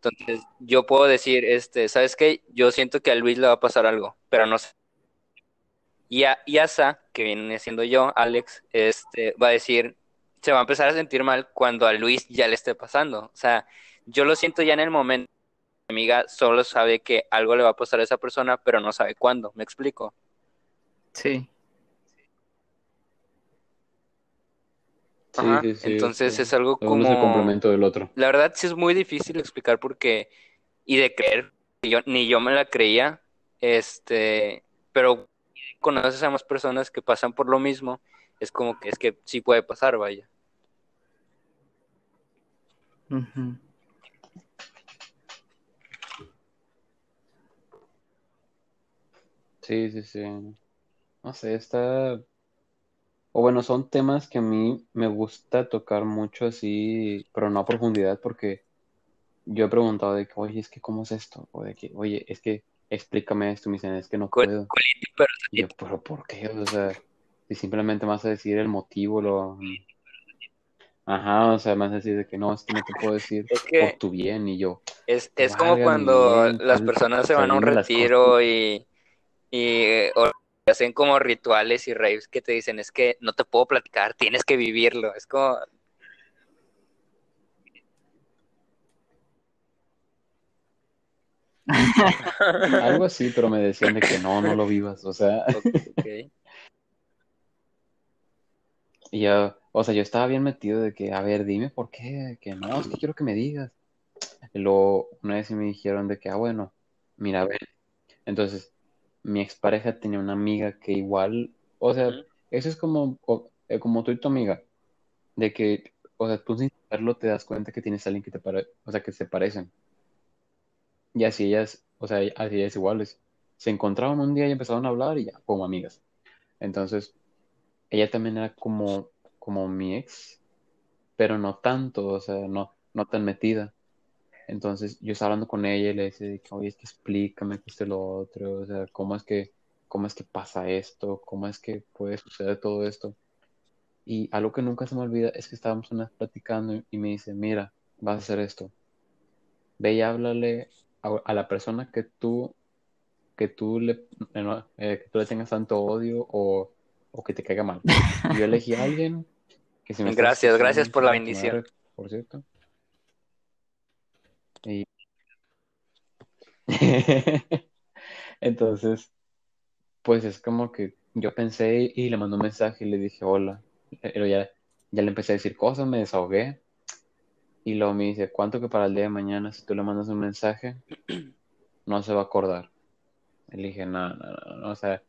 [SPEAKER 1] Entonces, yo puedo decir, este, ¿sabes qué? Yo siento que a Luis le va a pasar algo, pero no sé. Y, a, y que viene siendo yo, Alex, este, va a decir, se va a empezar a sentir mal cuando a Luis ya le esté pasando. O sea, yo lo siento ya en el momento mi amiga solo sabe que algo le va a pasar a esa persona, pero no sabe cuándo. ¿Me explico?
[SPEAKER 3] Sí,
[SPEAKER 2] Sí,
[SPEAKER 1] Ajá.
[SPEAKER 2] sí, sí,
[SPEAKER 1] Entonces
[SPEAKER 2] sí.
[SPEAKER 1] es algo
[SPEAKER 2] Uno es el
[SPEAKER 1] como...
[SPEAKER 2] complemento del otro.
[SPEAKER 1] La verdad sí es muy difícil explicar porque... Y de creer, yo, ni yo me la creía, este... Pero conoces a más personas que pasan por lo mismo, es como que es que sí puede pasar, vaya.
[SPEAKER 2] Sí, sí, sí. No sé, está... O bueno, son temas que a mí me gusta tocar mucho así, pero no a profundidad, porque yo he preguntado de que, oye, es que ¿cómo es esto? O de que, oye, es que explícame esto, me dicen, es que no puedo.
[SPEAKER 1] culito, pero
[SPEAKER 2] Y yo, pero ¿por qué? O sea, si simplemente me vas a decir el motivo, lo... Ajá, o sea, más así de que no, es que no te puedo decir
[SPEAKER 1] Es que-
[SPEAKER 2] por tu bien y yo.
[SPEAKER 1] Es, es como cuando
[SPEAKER 2] bien,
[SPEAKER 1] las personas se van a un retiro y, y eh, o hacen como rituales y raves que te dicen, es que no te puedo platicar, tienes que vivirlo. Es como,
[SPEAKER 2] Algo así, pero me decían de que no, no lo vivas, o sea,
[SPEAKER 1] ok.
[SPEAKER 2] y yo, o sea, yo estaba bien metido de que, a ver, dime por qué, que no, es que quiero que me digas. Y luego, una vez me dijeron de que, ah, bueno, mira, ve. Entonces, mi expareja tenía una amiga que igual, o sea, eso es como, eh, como tú y tu amiga, de que, o sea, tú sin saberlo te das cuenta que tienes a alguien que te pare, o sea, que se parecen. Y así ellas, o sea, así ellas iguales. Se encontraban un día y empezaron a hablar y ya, como amigas. Entonces, ella también era como, como mi ex, pero no tanto, o sea, no, no tan metida. Entonces, yo estaba hablando con ella y le decía, oye, es que explícame que y lo otro, o sea, cómo es que, cómo es que pasa esto, cómo es que puede suceder todo esto. Y algo que nunca se me olvida es que estábamos una vez platicando y me dice, mira, vas a hacer esto. Ve y háblale a, a la persona que tú, que tú le, eh, eh, que tú le tengas tanto odio o, o que te caiga mal. Yo elegí a alguien que si me
[SPEAKER 1] Gracias, gracias por la bendición.
[SPEAKER 2] madre, por cierto. Y entonces, pues es como que yo pensé y le mandé un mensaje y le dije hola. Pero ya, ya le empecé a decir cosas, me desahogué. Y luego me dice, ¿cuánto que para el día de mañana si tú le mandas un mensaje, no se va a acordar? Y le dije, no, no, no, no, o sea,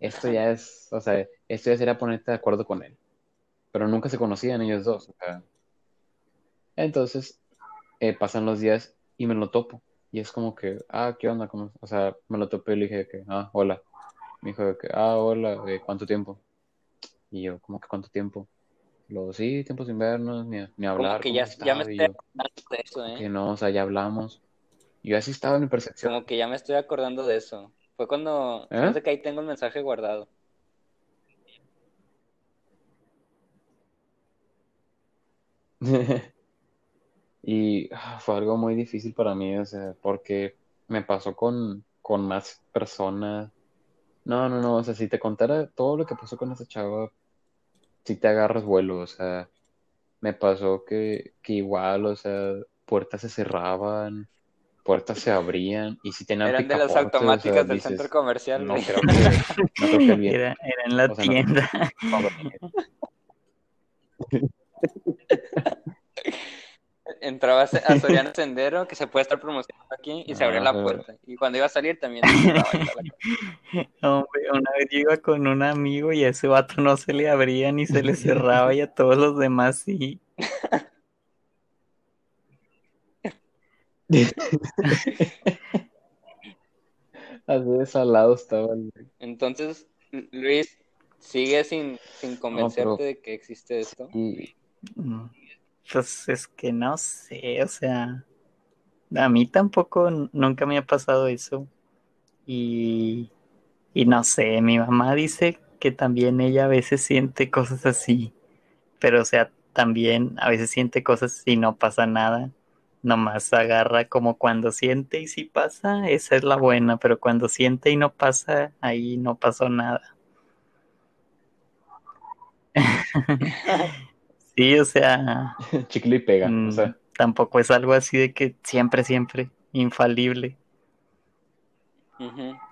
[SPEAKER 2] esto ya es, o sea, esto ya sería ponerte de acuerdo con él. Pero nunca se conocían ellos dos, o sea. Entonces, eh, pasan los días y me lo topo. Y es como que, ah, ¿qué onda? ¿Cómo? O sea, me lo topé y le dije que, ah, hola. Me dijo de que, ah, hola, eh, ¿cuánto tiempo? Y yo, como que cuánto tiempo? Luego, sí, tiempos sin vernos, ni, ni hablar.
[SPEAKER 1] Como que
[SPEAKER 2] ¿cómo
[SPEAKER 1] ya, ya me estoy
[SPEAKER 2] yo,
[SPEAKER 1] acordando de eso, ¿eh?
[SPEAKER 2] que no, o sea, ya hablamos. Yo así estaba en mi percepción.
[SPEAKER 1] Como que ya me estoy acordando de eso. Fue cuando,
[SPEAKER 2] ¿Eh?
[SPEAKER 1] fíjate que ahí tengo el mensaje guardado.
[SPEAKER 2] Y ah, fue algo muy difícil para mí, o sea, porque me pasó con, con más personas. No, no, no, o sea, si te contara todo lo que pasó con esa chava, si te agarras vuelo, o sea, me pasó que, que igual, o sea, puertas se cerraban, puertas se abrían, y si tenían
[SPEAKER 1] Eran de las
[SPEAKER 2] picaportes, o sea,
[SPEAKER 1] automáticas del
[SPEAKER 2] dices,
[SPEAKER 1] centro comercial,
[SPEAKER 2] no creo que, no creo que bien
[SPEAKER 3] Era, era en la
[SPEAKER 2] O sea, no-
[SPEAKER 3] tienda.
[SPEAKER 1] Entrabas a Soriana Sendero, que se puede estar promocionando aquí, y se abría la
[SPEAKER 2] Ajá.
[SPEAKER 1] puerta. Y cuando iba a salir también.
[SPEAKER 3] Hombre, una vez yo iba con un amigo y a ese vato no se le abría ni se le cerraba y a todos los demás sí.
[SPEAKER 2] Así de salado estaban.
[SPEAKER 1] Entonces, Lu- Luis, ¿sigue sin, sin convencerte
[SPEAKER 2] pero-
[SPEAKER 1] de que existe esto?
[SPEAKER 3] Pues es que no sé, o sea, a mí tampoco nunca me ha pasado eso. Y, y no sé, mi mamá dice que también ella a veces siente cosas así, pero o sea, también a veces siente cosas y no pasa nada. Nomás agarra como cuando siente y si pasa, esa es la buena, pero cuando siente y no pasa, ahí no pasó nada. Sí, o sea,
[SPEAKER 2] chicle y pega,
[SPEAKER 3] Mm,
[SPEAKER 2] o sea.
[SPEAKER 3] tampoco es algo así de que siempre, siempre, infalible.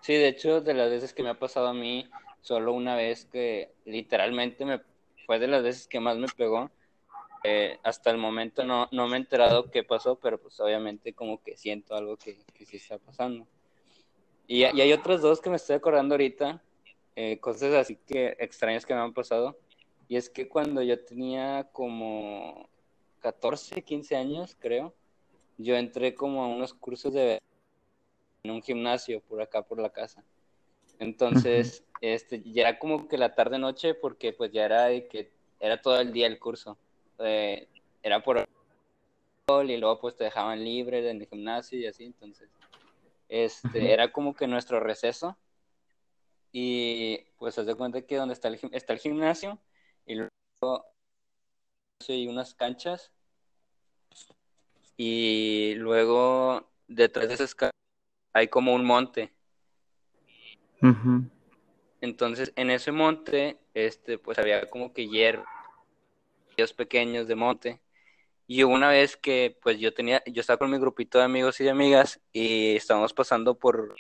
[SPEAKER 1] Sí, de hecho, de las veces que me ha pasado a mí, solo una vez que literalmente me fue de las veces que más me pegó. Eh, hasta el momento no, no me he enterado qué pasó, pero pues obviamente como que siento algo que, que sí está pasando. Y, y hay otras dos que me estoy acordando ahorita, eh, cosas así que extrañas que me han pasado. Y es que cuando yo tenía como 14, 15 años, creo, yo entré como a unos cursos de en un gimnasio por acá por la casa. Entonces, este, ya era como que la tarde noche porque pues ya era de que era todo el día el curso. Eh, era por y luego pues te dejaban libre en el gimnasio y así, entonces este era como que nuestro receso y pues haz de cuenta que donde está el, está el gimnasio y unas canchas. Y luego detrás de esas canchas hay como un monte. Entonces, en ese monte, este, pues había como que hierbas pequeños de monte. Y una vez que, pues yo tenía, yo estaba con mi grupito de amigos y de amigas y estábamos pasando por,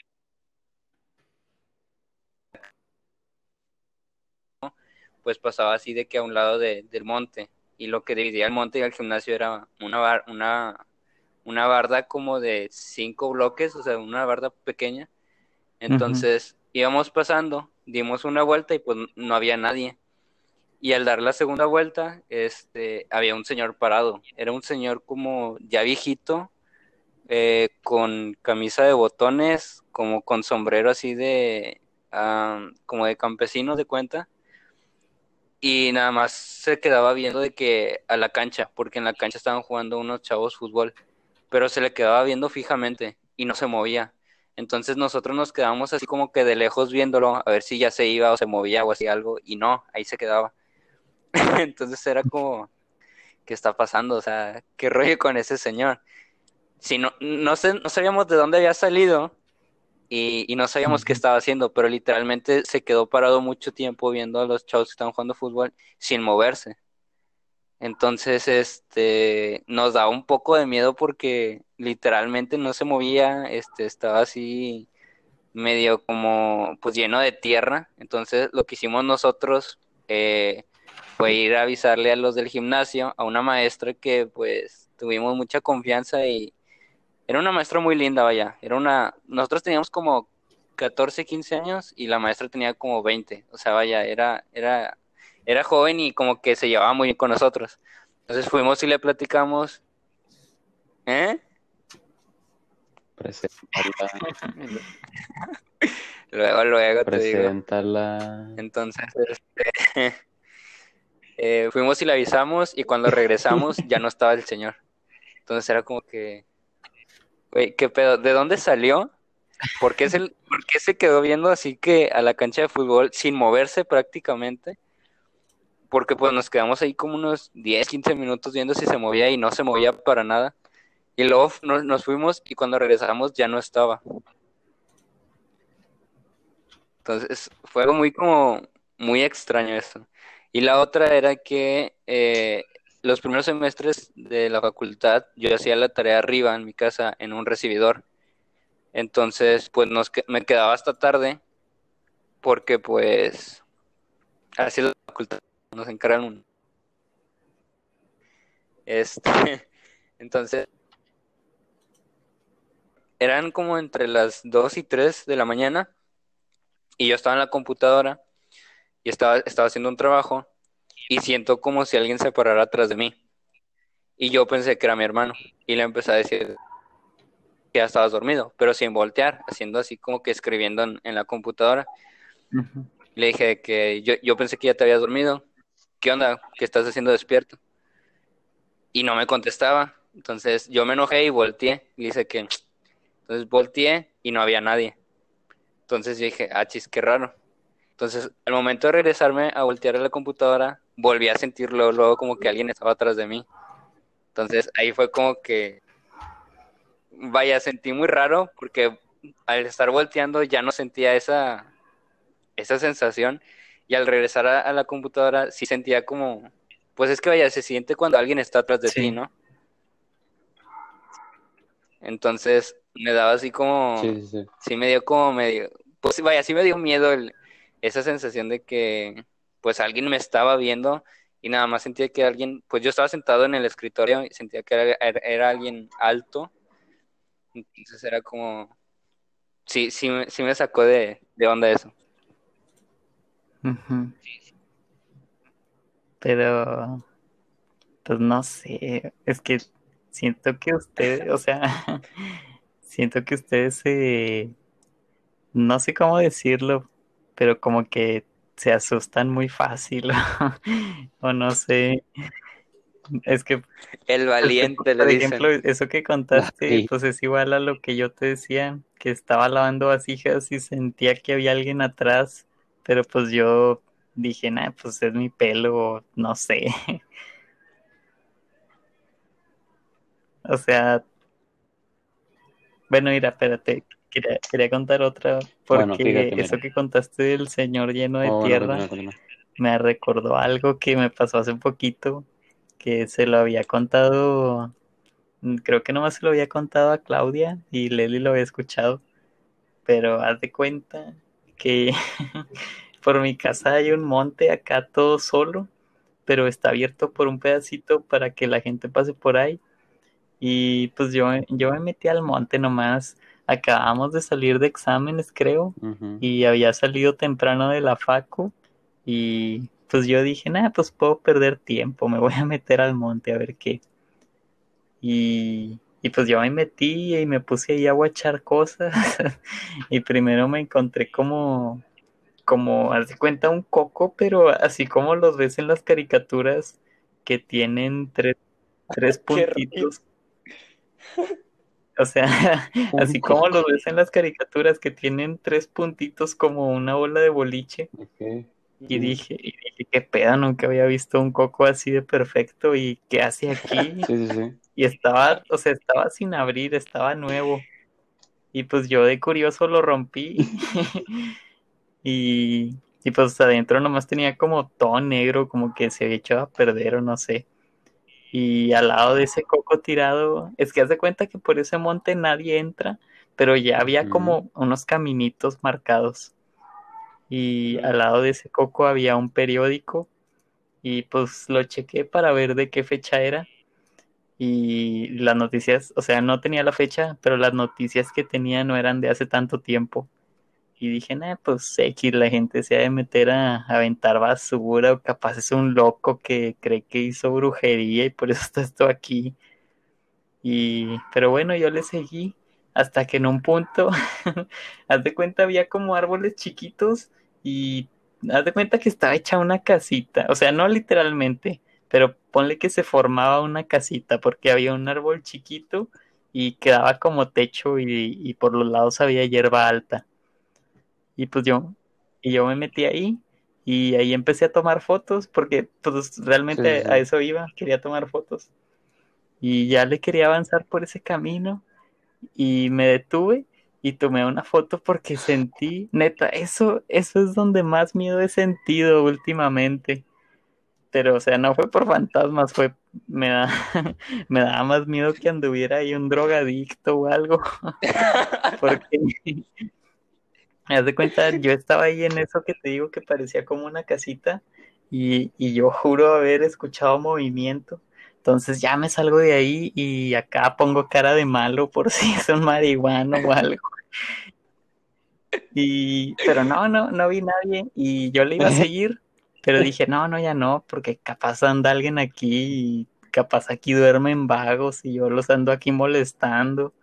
[SPEAKER 1] pues pasaba así de que a un lado de- del monte. Y lo que dividía el monte y el gimnasio era una, bar- una, una barda como de cinco bloques, o sea, una barda pequeña. Entonces íbamos pasando, dimos una vuelta y pues no había nadie. Y al dar la segunda vuelta, este, había un señor parado. Era un señor como ya viejito, eh, con camisa de botones, como con sombrero así de, ah, como de campesino de cuenta. Y nada más se quedaba viendo de que a la cancha, porque en la cancha estaban jugando unos chavos fútbol, pero se le quedaba viendo fijamente y no se movía. Entonces nosotros nos quedábamos así como que de lejos viéndolo, a ver si ya se iba o se movía o así algo, y no, ahí se quedaba. Entonces era como, ¿qué está pasando? O sea, ¿qué rollo con ese señor? Si no, no sé, no sabíamos de dónde había salido y, y no sabíamos qué estaba haciendo, pero literalmente se quedó parado mucho tiempo viendo a los chavos que estaban jugando fútbol sin moverse. Entonces, este, nos daba un poco de miedo porque literalmente no se movía, este, estaba así medio como, pues lleno de tierra. Entonces, lo que hicimos nosotros eh, fue ir a avisarle a los del gimnasio, a una maestra que, pues, tuvimos mucha confianza y era una maestra muy linda, vaya. Era una, nosotros teníamos como 14, 15 años y la maestra tenía como 20. O sea, vaya, era, era, era joven y como que se llevaba muy bien con nosotros. Entonces fuimos y le platicamos. ¿Eh? Luego, luego te digo. Entonces, este, eh, fuimos y le avisamos y cuando regresamos ya no estaba el señor. Entonces era como que, güey, ¿qué pedo? ¿De dónde salió? ¿Por qué, se, ¿Por se quedó viendo así que a la cancha de fútbol sin moverse prácticamente? Porque pues nos quedamos ahí como unos 10, 15 minutos viendo si se movía y no se movía para nada. Y luego nos fuimos y cuando regresamos ya no estaba. Entonces fue algo muy como muy extraño eso. Y la otra era que eh, los primeros semestres de la facultad yo hacía la tarea arriba en mi casa en un recibidor. Entonces pues nos, me quedaba hasta tarde porque pues así la facultad, nos encargan un... Este, entonces eran como entre las 2 y 3 de la mañana y yo estaba en la computadora y estaba, estaba haciendo un trabajo y siento como si alguien se parara atrás de mí. Y yo pensé que era mi hermano y le empecé a decir que ya estabas dormido, pero sin voltear, haciendo así como que escribiendo en, en la computadora. Le dije que yo, yo pensé que ya te habías dormido. ¿Qué onda? ¿Qué estás haciendo despierto? Y no me contestaba. Entonces yo me enojé y volteé. Y dice que... Entonces volteé y no había nadie. Entonces yo dije, ah, chis, qué raro. Entonces, al momento de regresarme a voltear a la computadora, volví a sentirlo luego como que alguien estaba atrás de mí. Entonces ahí fue como que, vaya, sentí muy raro porque al estar volteando ya no sentía esa, esa sensación y al regresar a, a la computadora sí sentía como, pues es que vaya, se siente cuando alguien está atrás de
[SPEAKER 3] Sí.
[SPEAKER 1] ti, ¿no? Entonces me daba así como,
[SPEAKER 2] Sí, sí, sí.
[SPEAKER 1] me dio como medio, pues vaya, sí me dio miedo el- esa sensación de que pues alguien me estaba viendo y nada más sentía que alguien, pues yo estaba sentado en el escritorio y sentía que era, era- alguien alto, entonces era como, sí, sí, sí me sacó de, de onda eso.
[SPEAKER 3] Pero, pues no sé, es que siento que ustedes, o sea, siento que ustedes no sé cómo decirlo, pero como que se asustan muy fácil, o no sé, es que
[SPEAKER 1] El valiente, le
[SPEAKER 3] por
[SPEAKER 1] dicen.
[SPEAKER 3] ejemplo, eso que contaste,
[SPEAKER 2] Sí.
[SPEAKER 3] pues es igual a lo que yo te decía, que estaba lavando vasijas y sentía que había alguien atrás, pero pues yo dije, nah, pues es mi pelo, o no sé. O sea, bueno, mira, espérate, quería, quería contar otra, porque
[SPEAKER 2] Bueno, fíjate,
[SPEAKER 3] eso que contaste del señor lleno de
[SPEAKER 2] Oh,
[SPEAKER 3] tierra me recordó algo que me pasó hace poquito, que se lo había contado, mm, creo que nomás se lo había contado a Claudia y Leli lo había escuchado, pero haz de cuenta que por mi casa hay un monte acá todo solo, pero está abierto por un pedacito para que la gente pase por ahí. Y pues yo, yo me metí al monte nomás. Acabamos de salir de exámenes, creo, y había salido temprano de la facu. Y pues yo dije, nada, pues puedo perder tiempo, me voy a meter al monte a ver qué. Y, y pues yo me metí y me puse ahí a guachar cosas. y primero me encontré como, como, haz de cuenta, un coco, pero así como los ves en las caricaturas que tienen tres, tres puntitos. O sea, así como los ves en las caricaturas que tienen tres puntitos como una bola de boliche. Y dije, y dije, qué pedo, nunca había visto un coco así de perfecto y qué hace aquí.
[SPEAKER 2] Sí, sí, sí.
[SPEAKER 3] Y estaba, o sea, estaba sin abrir, estaba nuevo. Y pues yo de curioso lo rompí. y, y pues adentro nomás tenía como todo negro, como que se había echado a perder o no sé. Y al lado de ese coco tirado, es que haz de cuenta que por ese monte nadie entra, pero ya había como unos caminitos marcados. Y al lado de ese coco había un periódico y pues lo chequé para ver de qué fecha era. Y las noticias, o sea, no tenía la fecha, pero las noticias que tenía no eran de hace tanto tiempo. Y dije, nah, pues X, la gente se ha de meter a, aventar basura o capaz es un loco que cree que hizo brujería y por eso está esto aquí. Y, pero bueno, yo le seguí hasta que en un punto, haz de cuenta, había como árboles chiquitos y haz de cuenta que estaba hecha una casita, o sea, no literalmente, pero ponle que se formaba una casita porque había un árbol chiquito y quedaba como techo y, y por los lados había hierba alta. Y pues yo, y yo me metí ahí y ahí empecé a tomar fotos porque pues realmente
[SPEAKER 2] Sí, sí,
[SPEAKER 3] a eso iba, quería tomar fotos. Y ya le quería avanzar por ese camino y me detuve y tomé una foto porque sentí, neta, eso, eso es donde más miedo he sentido últimamente. Pero, o sea, no fue por fantasmas, fue, me da, me daba más miedo que anduviera ahí un drogadicto o algo, porque, haz de cuenta, yo estaba ahí en eso que te digo que parecía como una casita y, y yo juro haber escuchado movimiento. Entonces ya me salgo de ahí y acá pongo cara de malo por si es un marihuano o algo. Y, pero no, no, no vi nadie y yo le iba a seguir, pero dije, no, no, ya no, porque capaz anda alguien aquí y capaz aquí duermen vagos y yo los ando aquí molestando.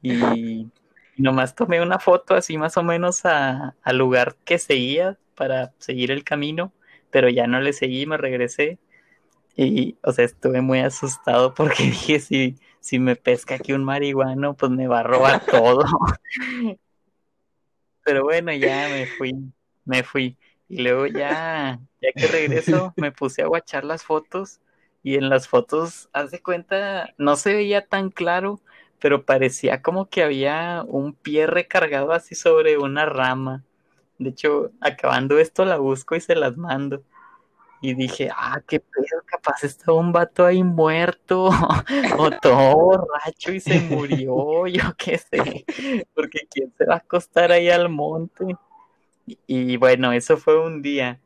[SPEAKER 3] Y nomás tomé una foto así más o menos a- al lugar que seguía para seguir el camino, pero ya no le seguí, me regresé. Y, o sea, estuve muy asustado porque dije, si, si me pesca aquí un marihuano, pues me va a robar todo. Pero bueno, ya me fui, me fui. Y luego ya, ya que regreso, me puse a guachar las fotos y en las fotos, haz de cuenta, no se veía tan claro, pero parecía como que había un pie recargado así sobre una rama. De hecho, acabando esto la busco y se las mando. Y dije, ah, qué pedo, capaz está un vato ahí muerto o todo borracho y se murió, yo qué sé, porque quién se va a acostar ahí al monte. Y, y bueno, eso fue un día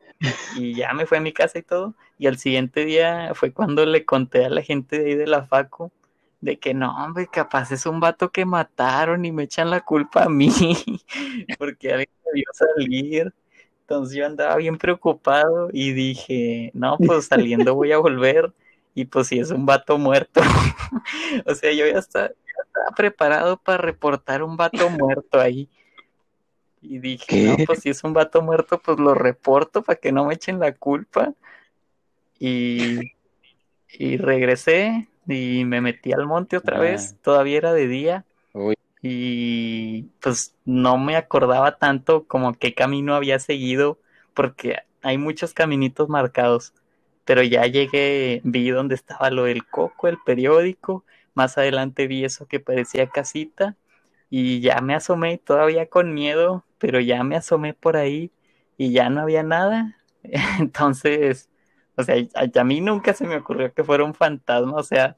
[SPEAKER 3] y ya me fui a mi casa y todo. Y al siguiente día fue cuando le conté a la gente de ahí de la Facu de que no, hombre, capaz es un vato que mataron y me echan la culpa a mí porque alguien me vio salir. Entonces yo andaba bien preocupado y dije, no, pues saliendo voy a volver y pues si es un vato muerto. o sea, yo ya estaba, ya estaba preparado para reportar un vato muerto ahí. Y dije,
[SPEAKER 2] ¿Qué?
[SPEAKER 3] no, pues si es un vato muerto, pues lo reporto para que no me echen la culpa. Y, y regresé y me metí al monte otra
[SPEAKER 2] Ah.
[SPEAKER 3] vez, todavía era de día
[SPEAKER 2] Uy,
[SPEAKER 3] y pues no me acordaba tanto como qué camino había seguido porque hay muchos caminitos marcados, pero ya llegué, vi dónde estaba lo del coco, el periódico, Más adelante vi eso que parecía casita y ya me asomé todavía con miedo, pero ya me asomé por ahí y ya no había nada. Entonces, o sea, a, mí nunca se me ocurrió que fuera un fantasma, o sea,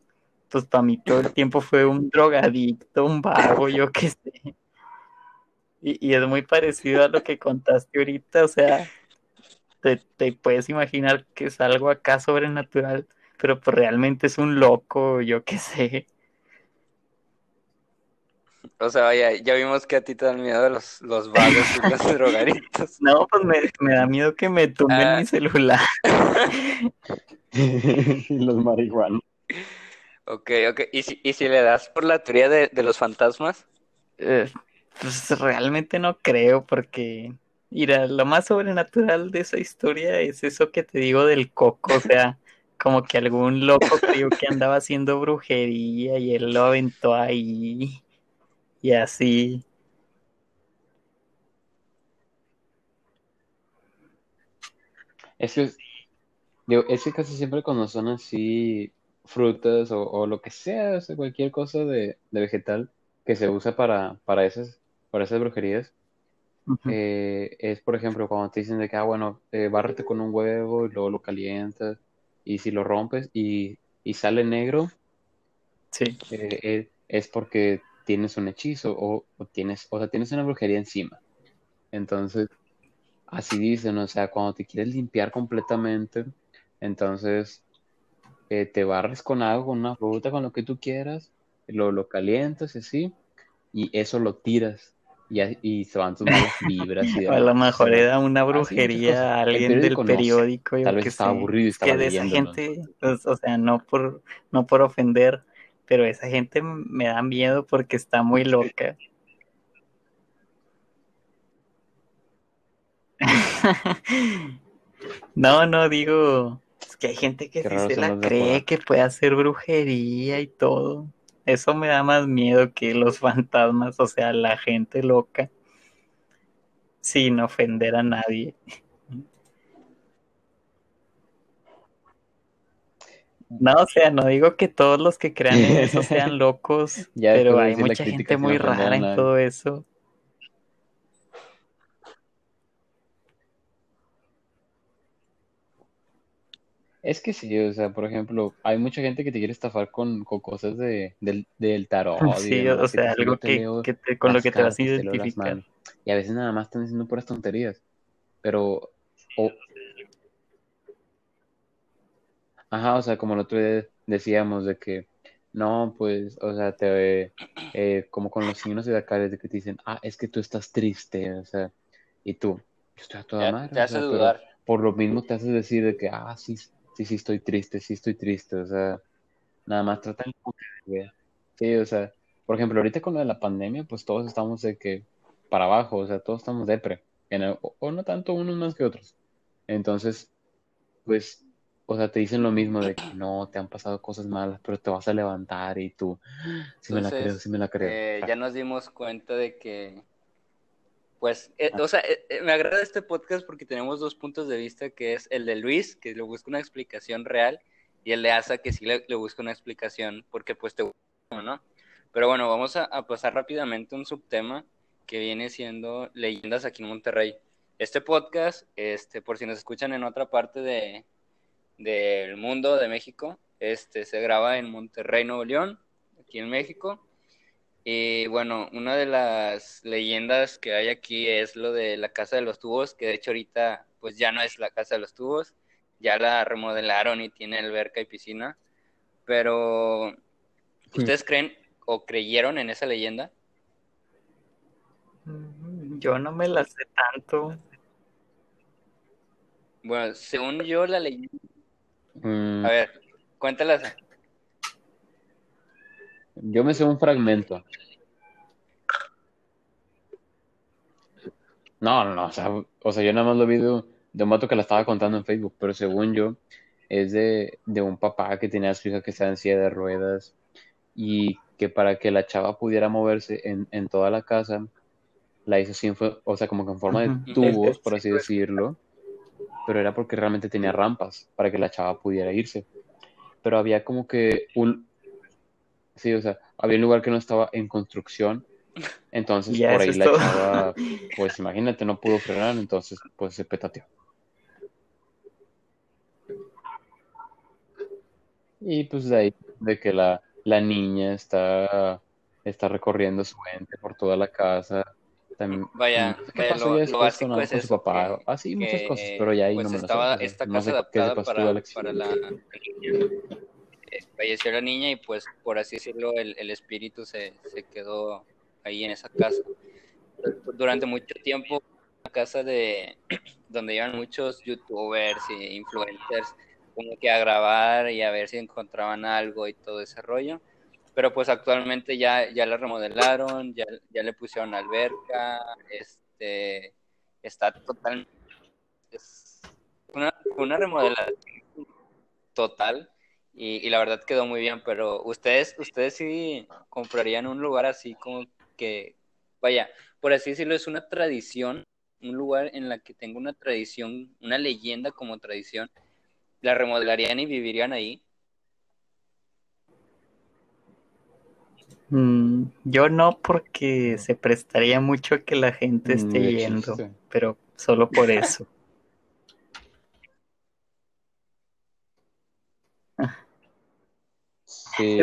[SPEAKER 3] pues para mí todo el tiempo fue un drogadicto, un vago, yo qué sé. Y, es muy parecido a lo que contaste ahorita, o sea, te, puedes imaginar que es algo acá sobrenatural, pero pues realmente es un loco, yo qué sé.
[SPEAKER 1] O sea, ya, ya vimos que a ti te dan miedo los, los vagos y los drogadictos.
[SPEAKER 3] No, pues me, da miedo que me tumben ah. mi celular.
[SPEAKER 2] los marihuanos.
[SPEAKER 1] Ok, ok. ¿Y si, y si le das por la teoría de, los fantasmas?
[SPEAKER 3] Eh, pues realmente no creo, porque, mira, lo más sobrenatural de esa historia es eso que te digo del coco, o sea, como que algún loco creyó que andaba haciendo brujería y él lo aventó ahí y así.
[SPEAKER 2] Es que, digo, es que casi siempre cuando son así frutas o, lo que sea, o sea, cualquier cosa de, vegetal que se usa para, para, esas, para esas brujerías. Eh, es, por ejemplo, cuando te dicen de que, ah, bueno, eh, bárrete con un huevo y luego lo calientas y si lo rompes y, sale negro,
[SPEAKER 3] sí.
[SPEAKER 2] Eh, es porque tienes un hechizo o, tienes, o sea, tienes una brujería encima. Entonces, así dicen, o sea, cuando te quieres limpiar completamente, entonces eh, te barres con algo, con una fruta, con lo que tú quieras, lo, lo calientas y así, y eso lo tiras. Y, y se van tus vibras. Y
[SPEAKER 3] a lo mejor era una brujería a alguien del periódico.
[SPEAKER 2] Tal vez estaba aburrido y estaba
[SPEAKER 3] que de esa gente, pues, o sea, no por, no por ofender, pero esa gente me da miedo porque está muy loca. no, no digo, que hay gente que sí se la cree que puede hacer brujería y todo. Eso me da más miedo que los fantasmas, o sea, la gente loca. Sin ofender a nadie. No, o sea, no digo que todos los que crean en eso sean locos, pero hay mucha gente muy rara en todo eso.
[SPEAKER 2] Es que sí, o sea, por ejemplo, hay mucha gente que te quiere estafar con, cosas de, del, del tarot.
[SPEAKER 3] Sí, o sea, algo que, con lo que te vas a identificar.
[SPEAKER 2] Y a veces nada más están diciendo puras tonterías. Pero, ajá, o sea, como el otro día decíamos de que, no, pues, o sea, te, eh, como con los signos de acá, de que te dicen, ah, es que tú estás triste, o sea, y tú, yo estoy a toda madre.
[SPEAKER 1] Te hace dudar.
[SPEAKER 2] Por lo mismo te haces decir de que, ah, sí, sí, sí estoy triste, sí estoy triste, o sea, nada más tratan de Sí, o sea, por ejemplo, ahorita con lo de la pandemia, pues todos estamos de que para abajo, o sea, todos estamos depre, o, no tanto unos más que otros. Entonces, pues, o sea, te dicen lo mismo de que no, te han pasado cosas malas, pero te vas a levantar y tú, sí me la creo, sí me la creo.
[SPEAKER 1] Eh, ya nos dimos cuenta de que pues, eh, o sea, eh, me agrada este podcast porque tenemos dos puntos de vista, que es el de Luis, que le busca una explicación real, y el de Asa, que sí le, busca una explicación porque pues te gusta, ¿no? Pero bueno, vamos a, pasar rápidamente un subtema que viene siendo leyendas aquí en Monterrey. Este podcast, este, por si nos escuchan en otra parte de, del mundo de México, este, se graba en Monterrey, Nuevo León, aquí en México. Y bueno, una de las leyendas que hay aquí es lo de la Casa de los Tubos, que de hecho ahorita pues ya no es la Casa de los Tubos, ya la remodelaron y tiene alberca y piscina. Pero, ¿ustedes creen o creyeron en esa leyenda?
[SPEAKER 3] Mm, yo no me la sé tanto.
[SPEAKER 1] Bueno, según yo la leyenda...
[SPEAKER 2] Mm.
[SPEAKER 1] A ver, cuéntalas.
[SPEAKER 2] Yo me sé un fragmento. No, no, no, o sea, o sea, yo nada más lo vi de, un vato que la estaba contando en Facebook, pero según yo, es de, un papá que tenía a su hija que estaba en silla de ruedas y que para que la chava pudiera moverse en, toda la casa, la hizo así, o sea, como que en forma de tubos, por así decirlo, pero era porque realmente tenía rampas para que la chava pudiera irse. Pero había como que un, Sí, o sea, había un lugar que no estaba en construcción, entonces
[SPEAKER 3] Ya,
[SPEAKER 2] por ahí la
[SPEAKER 3] todo.
[SPEAKER 2] chava, pues imagínate, no pudo frenar, entonces pues se petateó. Y pues de ahí, de que la, la niña está, está recorriendo su mente por toda la casa. También,
[SPEAKER 1] Vaya,
[SPEAKER 2] ¿qué
[SPEAKER 1] vaya,
[SPEAKER 2] pasó
[SPEAKER 1] lo-
[SPEAKER 2] ya
[SPEAKER 1] lo
[SPEAKER 2] después
[SPEAKER 1] básico
[SPEAKER 2] con,
[SPEAKER 1] es
[SPEAKER 2] con su papá?
[SPEAKER 1] que-
[SPEAKER 2] Así, muchas
[SPEAKER 1] que,
[SPEAKER 2] cosas, pero ya ahí
[SPEAKER 1] pues
[SPEAKER 2] no me lo
[SPEAKER 1] estaba
[SPEAKER 2] o sea,
[SPEAKER 1] esta
[SPEAKER 2] no
[SPEAKER 1] casa
[SPEAKER 2] sé qué
[SPEAKER 1] adaptada para,
[SPEAKER 2] Alex.
[SPEAKER 1] para la, la niña. Eh, falleció la niña y pues por así decirlo el, el espíritu se, se quedó ahí en esa casa durante mucho tiempo una casa de donde iban muchos youtubers y influencers como que a grabar y a ver si encontraban algo y todo ese rollo pero pues actualmente ya, ya la remodelaron, ya, ya le pusieron alberca, este está total es una, remodelación total y, y la verdad quedó muy bien, pero ustedes, ustedes sí comprarían un lugar así como que, vaya, por así decirlo, es una tradición, un lugar en la que tenga una tradición, una leyenda como tradición, la remodelarían y vivirían ahí.
[SPEAKER 3] Mm, yo no, porque se prestaría mucho a que la gente esté
[SPEAKER 2] Ni de
[SPEAKER 3] yendo, pero solo por eso.
[SPEAKER 2] Sí,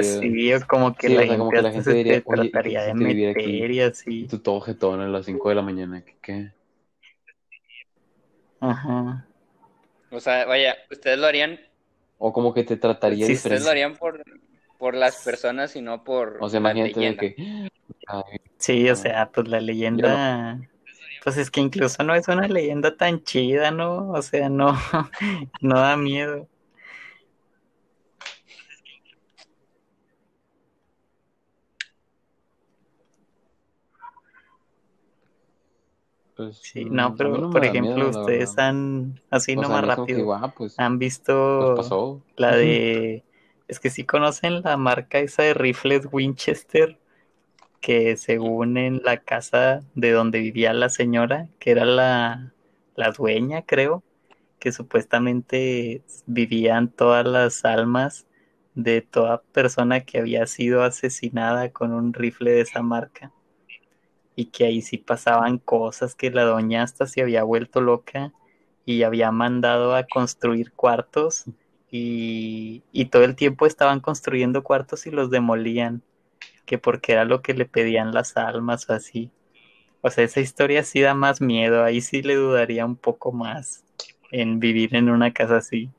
[SPEAKER 3] como que
[SPEAKER 2] sí,
[SPEAKER 3] la
[SPEAKER 2] o sea,
[SPEAKER 3] gente
[SPEAKER 2] como que la
[SPEAKER 3] hasta
[SPEAKER 2] gente
[SPEAKER 3] se
[SPEAKER 2] diría,
[SPEAKER 3] te
[SPEAKER 2] oye, ¿y qué
[SPEAKER 3] trataría de meter y así.
[SPEAKER 2] tú todo jetón a las 5 de la mañana, ¿qué? qué?
[SPEAKER 3] Ajá.
[SPEAKER 1] O sea, vaya, ustedes lo harían,
[SPEAKER 2] O como que te trataría
[SPEAKER 3] Sí,
[SPEAKER 1] ustedes lo
[SPEAKER 2] diferente.
[SPEAKER 1] harían por, por las personas y no por
[SPEAKER 2] O sea,
[SPEAKER 1] la
[SPEAKER 2] de
[SPEAKER 1] leyenda.
[SPEAKER 2] que, ay,
[SPEAKER 3] Sí, o sea, pues la leyenda, pues es que incluso no es una leyenda tan chida, ¿no? O sea, no, no da miedo.
[SPEAKER 2] pues,
[SPEAKER 3] Sí,
[SPEAKER 2] mm,
[SPEAKER 3] no,
[SPEAKER 2] mí
[SPEAKER 3] pero
[SPEAKER 2] no
[SPEAKER 3] por ejemplo,
[SPEAKER 2] miedo,
[SPEAKER 3] ustedes han, así
[SPEAKER 2] O sea, a
[SPEAKER 3] nomás
[SPEAKER 2] que
[SPEAKER 3] rápido,
[SPEAKER 2] pues,
[SPEAKER 3] han
[SPEAKER 2] pues
[SPEAKER 3] visto
[SPEAKER 2] pasó.
[SPEAKER 3] la de, es que sí conocen la marca esa de rifles Winchester, que según en la casa de donde vivía la señora, que era la, la dueña, creo, que supuestamente vivían todas las almas de toda persona que había sido asesinada con un rifle de esa marca. Y que ahí sí pasaban cosas, que la doña hasta se había vuelto loca y había mandado a construir cuartos y, y todo el tiempo estaban construyendo cuartos y los demolían, que porque era lo que le pedían las almas o así. O sea, esa historia sí da más miedo, ahí sí le dudaría un poco más en vivir en una casa así.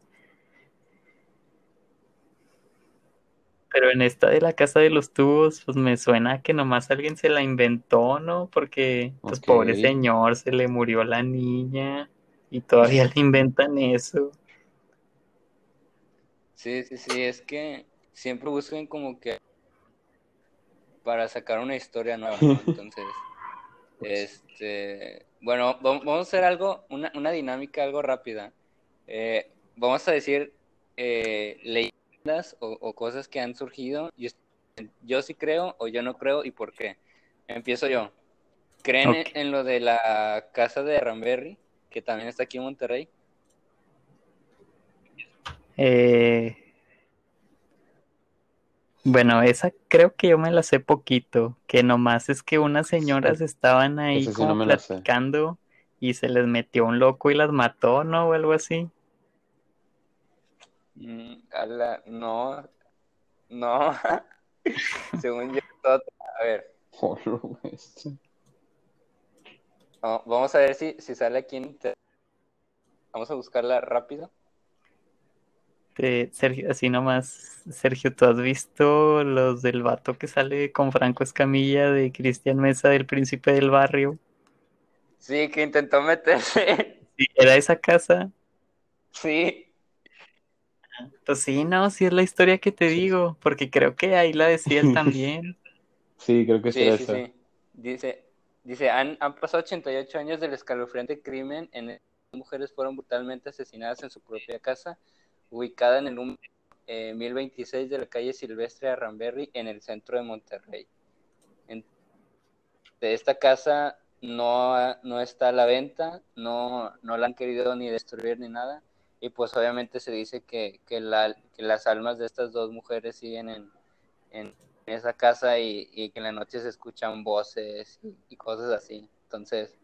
[SPEAKER 3] Pero en esta de la casa de los tubos, pues me suena que nomás alguien se la inventó, ¿no? Porque, pues
[SPEAKER 2] Ok.
[SPEAKER 3] pobre señor, se le murió la niña y todavía le inventan eso.
[SPEAKER 1] Sí, sí, sí, es que siempre buscan como que para sacar una historia nueva, ¿no? Entonces, este, bueno, vam- vamos a hacer algo, una, una dinámica algo rápida. Eh, vamos a decir eh, leyendas o, o cosas que han surgido. Y es- yo sí creo o yo no creo y por qué. Empiezo yo. ¿Creen en- en lo de la casa de Ramberry, que también está aquí en Monterrey?
[SPEAKER 3] Eh, bueno, esa creo que yo me la sé poquito, que nomás es que unas señoras estaban ahí
[SPEAKER 2] sí
[SPEAKER 3] como
[SPEAKER 2] no
[SPEAKER 3] platicando y se les metió un loco y las mató, ¿no? O algo así.
[SPEAKER 1] Mm, no, no. Según yo, todo- a ver, vamos a ver si, si sale aquí en internet. Vamos a buscarla rápido.
[SPEAKER 3] Eh, Sergio, así nomás, Sergio, ¿tú has visto los del vato que sale con Franco Escamilla de Cristian Mesa del Príncipe del Barrio?
[SPEAKER 1] Sí, que intentó meterse.
[SPEAKER 3] Sí, ¿Era esa casa?
[SPEAKER 1] Sí,
[SPEAKER 3] Pues sí, no, sí es la historia que te
[SPEAKER 2] Sí.
[SPEAKER 3] digo, porque creo que ahí la decía él también.
[SPEAKER 2] Sí, creo que sí
[SPEAKER 1] sí, sí,
[SPEAKER 2] esa.
[SPEAKER 1] sí. Dice, dice, han, han pasado 88 años del escalofriante crimen en el que mujeres fueron brutalmente asesinadas en su propia casa, ubicada en el número eh, 1026 de la calle Silvestre de Ramberry, en el centro de Monterrey. En- de esta casa no, no está a la venta, no, no la han querido ni destruir ni nada, y pues obviamente se dice que, que, la- que las almas de estas dos mujeres siguen en, en esa casa y, y que en la noche se escuchan voces y, y cosas así. Entonces,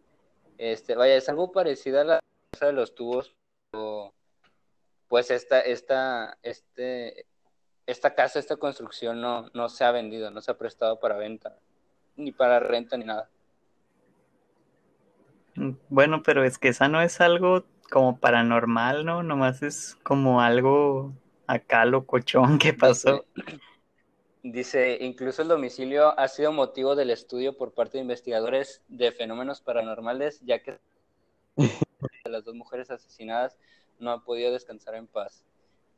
[SPEAKER 1] este, vaya, es algo parecido a la casa de los tubos, pero, pues esta, esta, este, esta casa, esta construcción no, no se ha vendido, no se ha prestado para venta, ni para renta, ni nada.
[SPEAKER 3] Bueno, pero es que esa no es algo como paranormal, ¿no? Nomás es como algo acá locochón que pasó.
[SPEAKER 1] Dice, incluso el domicilio ha sido motivo del estudio por parte de investigadores de fenómenos paranormales, ya que las dos mujeres asesinadas no han podido descansar en paz.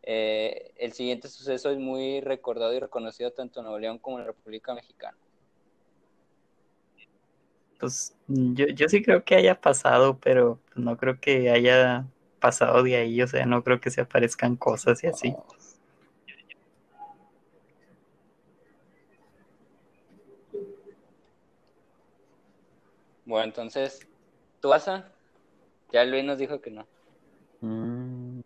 [SPEAKER 1] Eh, el siguiente suceso es muy recordado y reconocido tanto en Nuevo León como en la República Mexicana.
[SPEAKER 3] Pues yo, yo sí creo que haya pasado, pero no creo que haya pasado de ahí, o sea, no creo que se aparezcan cosas y así.
[SPEAKER 1] Bueno, entonces, ¿tú vas a? Ya Luis nos dijo que no.
[SPEAKER 2] Mm.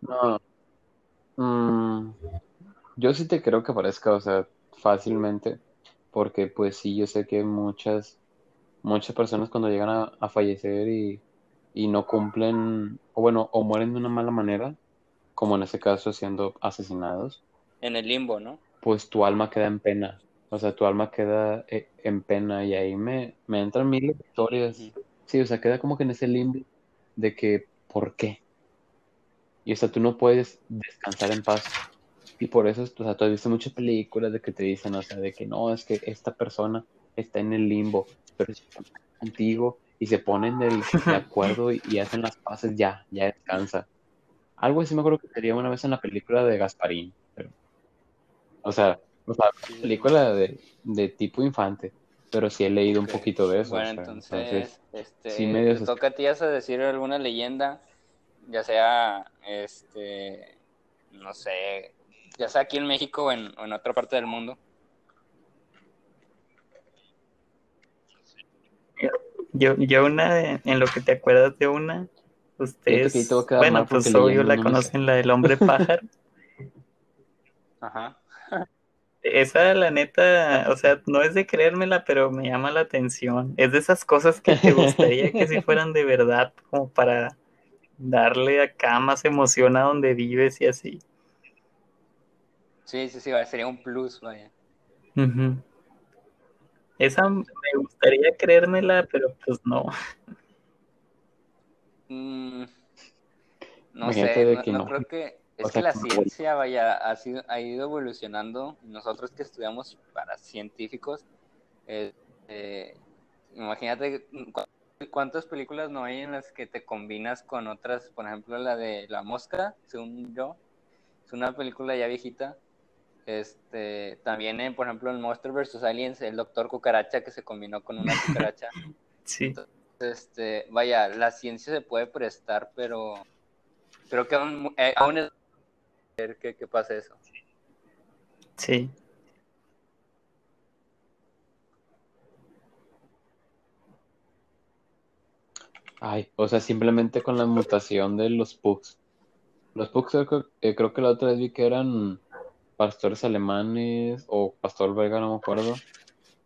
[SPEAKER 2] No. Mm. Yo sí te creo que aparezca, o sea, fácilmente, porque pues sí, yo sé que muchas, muchas personas cuando llegan a, a fallecer y, y no cumplen, o bueno, o mueren de una mala manera, como en ese caso siendo asesinados,
[SPEAKER 1] En el limbo, ¿no?
[SPEAKER 2] pues tu alma queda en pena. O sea, tu alma queda eh, en pena y ahí me, me entran mil historias. Sí, o sea, queda como que en ese limbo de que, ¿por qué? Y o sea, tú no puedes descansar en paz. Y por eso, o sea, tú has visto muchas películas de que te dicen, o sea, de que no, es que esta persona está en el limbo, pero si está contigo y se ponen de acuerdo y, hacen las paces, ya, ya descansa. Algo así me acuerdo que sería una vez en la película de Gasparín, o sea, o película de, de tipo infante, pero sí he leído un poquito de eso, o
[SPEAKER 1] Bueno,
[SPEAKER 2] sea,
[SPEAKER 1] entonces, este,
[SPEAKER 2] sí, medio
[SPEAKER 1] te toca a ti a decir alguna leyenda, ya sea, este, no sé, ya sea aquí en México o en, o en otra parte del mundo.
[SPEAKER 3] Yo, yo una, de- en lo que te acuerdas de una, ustedes, bueno, pues obvio la conocen, la del hombre pájaro.
[SPEAKER 1] Ajá.
[SPEAKER 3] Esa, la neta, o sea, no es de creérmela, pero me llama la atención. Es de esas cosas que te gustaría que si fueran de verdad, como para darle acá más emoción a donde vives y así.
[SPEAKER 1] Sí, sí, sí, sería un plus, vaya.
[SPEAKER 3] Esa me gustaría creérmela, pero pues no.
[SPEAKER 1] Mm, no
[SPEAKER 2] Imagínate
[SPEAKER 1] sé,
[SPEAKER 2] de
[SPEAKER 1] no,
[SPEAKER 2] que
[SPEAKER 1] no
[SPEAKER 2] no.
[SPEAKER 1] creo que es
[SPEAKER 2] O
[SPEAKER 1] que la ciencia vaya ha sido ha ido evolucionando. Nosotros que estudiamos para científicos eh, eh, imagínate cu- cuántas películas no hay en las que te combinas con otras. Por ejemplo la de la mosca según yo es una película ya viejita. Este también en, por ejemplo en Monster vs Aliens el doctor cucaracha que se combinó con una cucaracha.
[SPEAKER 3] Sí.
[SPEAKER 1] este, vaya, la ciencia se puede prestar, pero creo que aún, eh, aún es ver que, que pase eso.
[SPEAKER 3] Sí.
[SPEAKER 2] Ay, o sea, simplemente con la mutación de los pugs. Los pugs creo, eh, creo que la otra vez vi que eran pastores alemanes o pastor belga, no me acuerdo.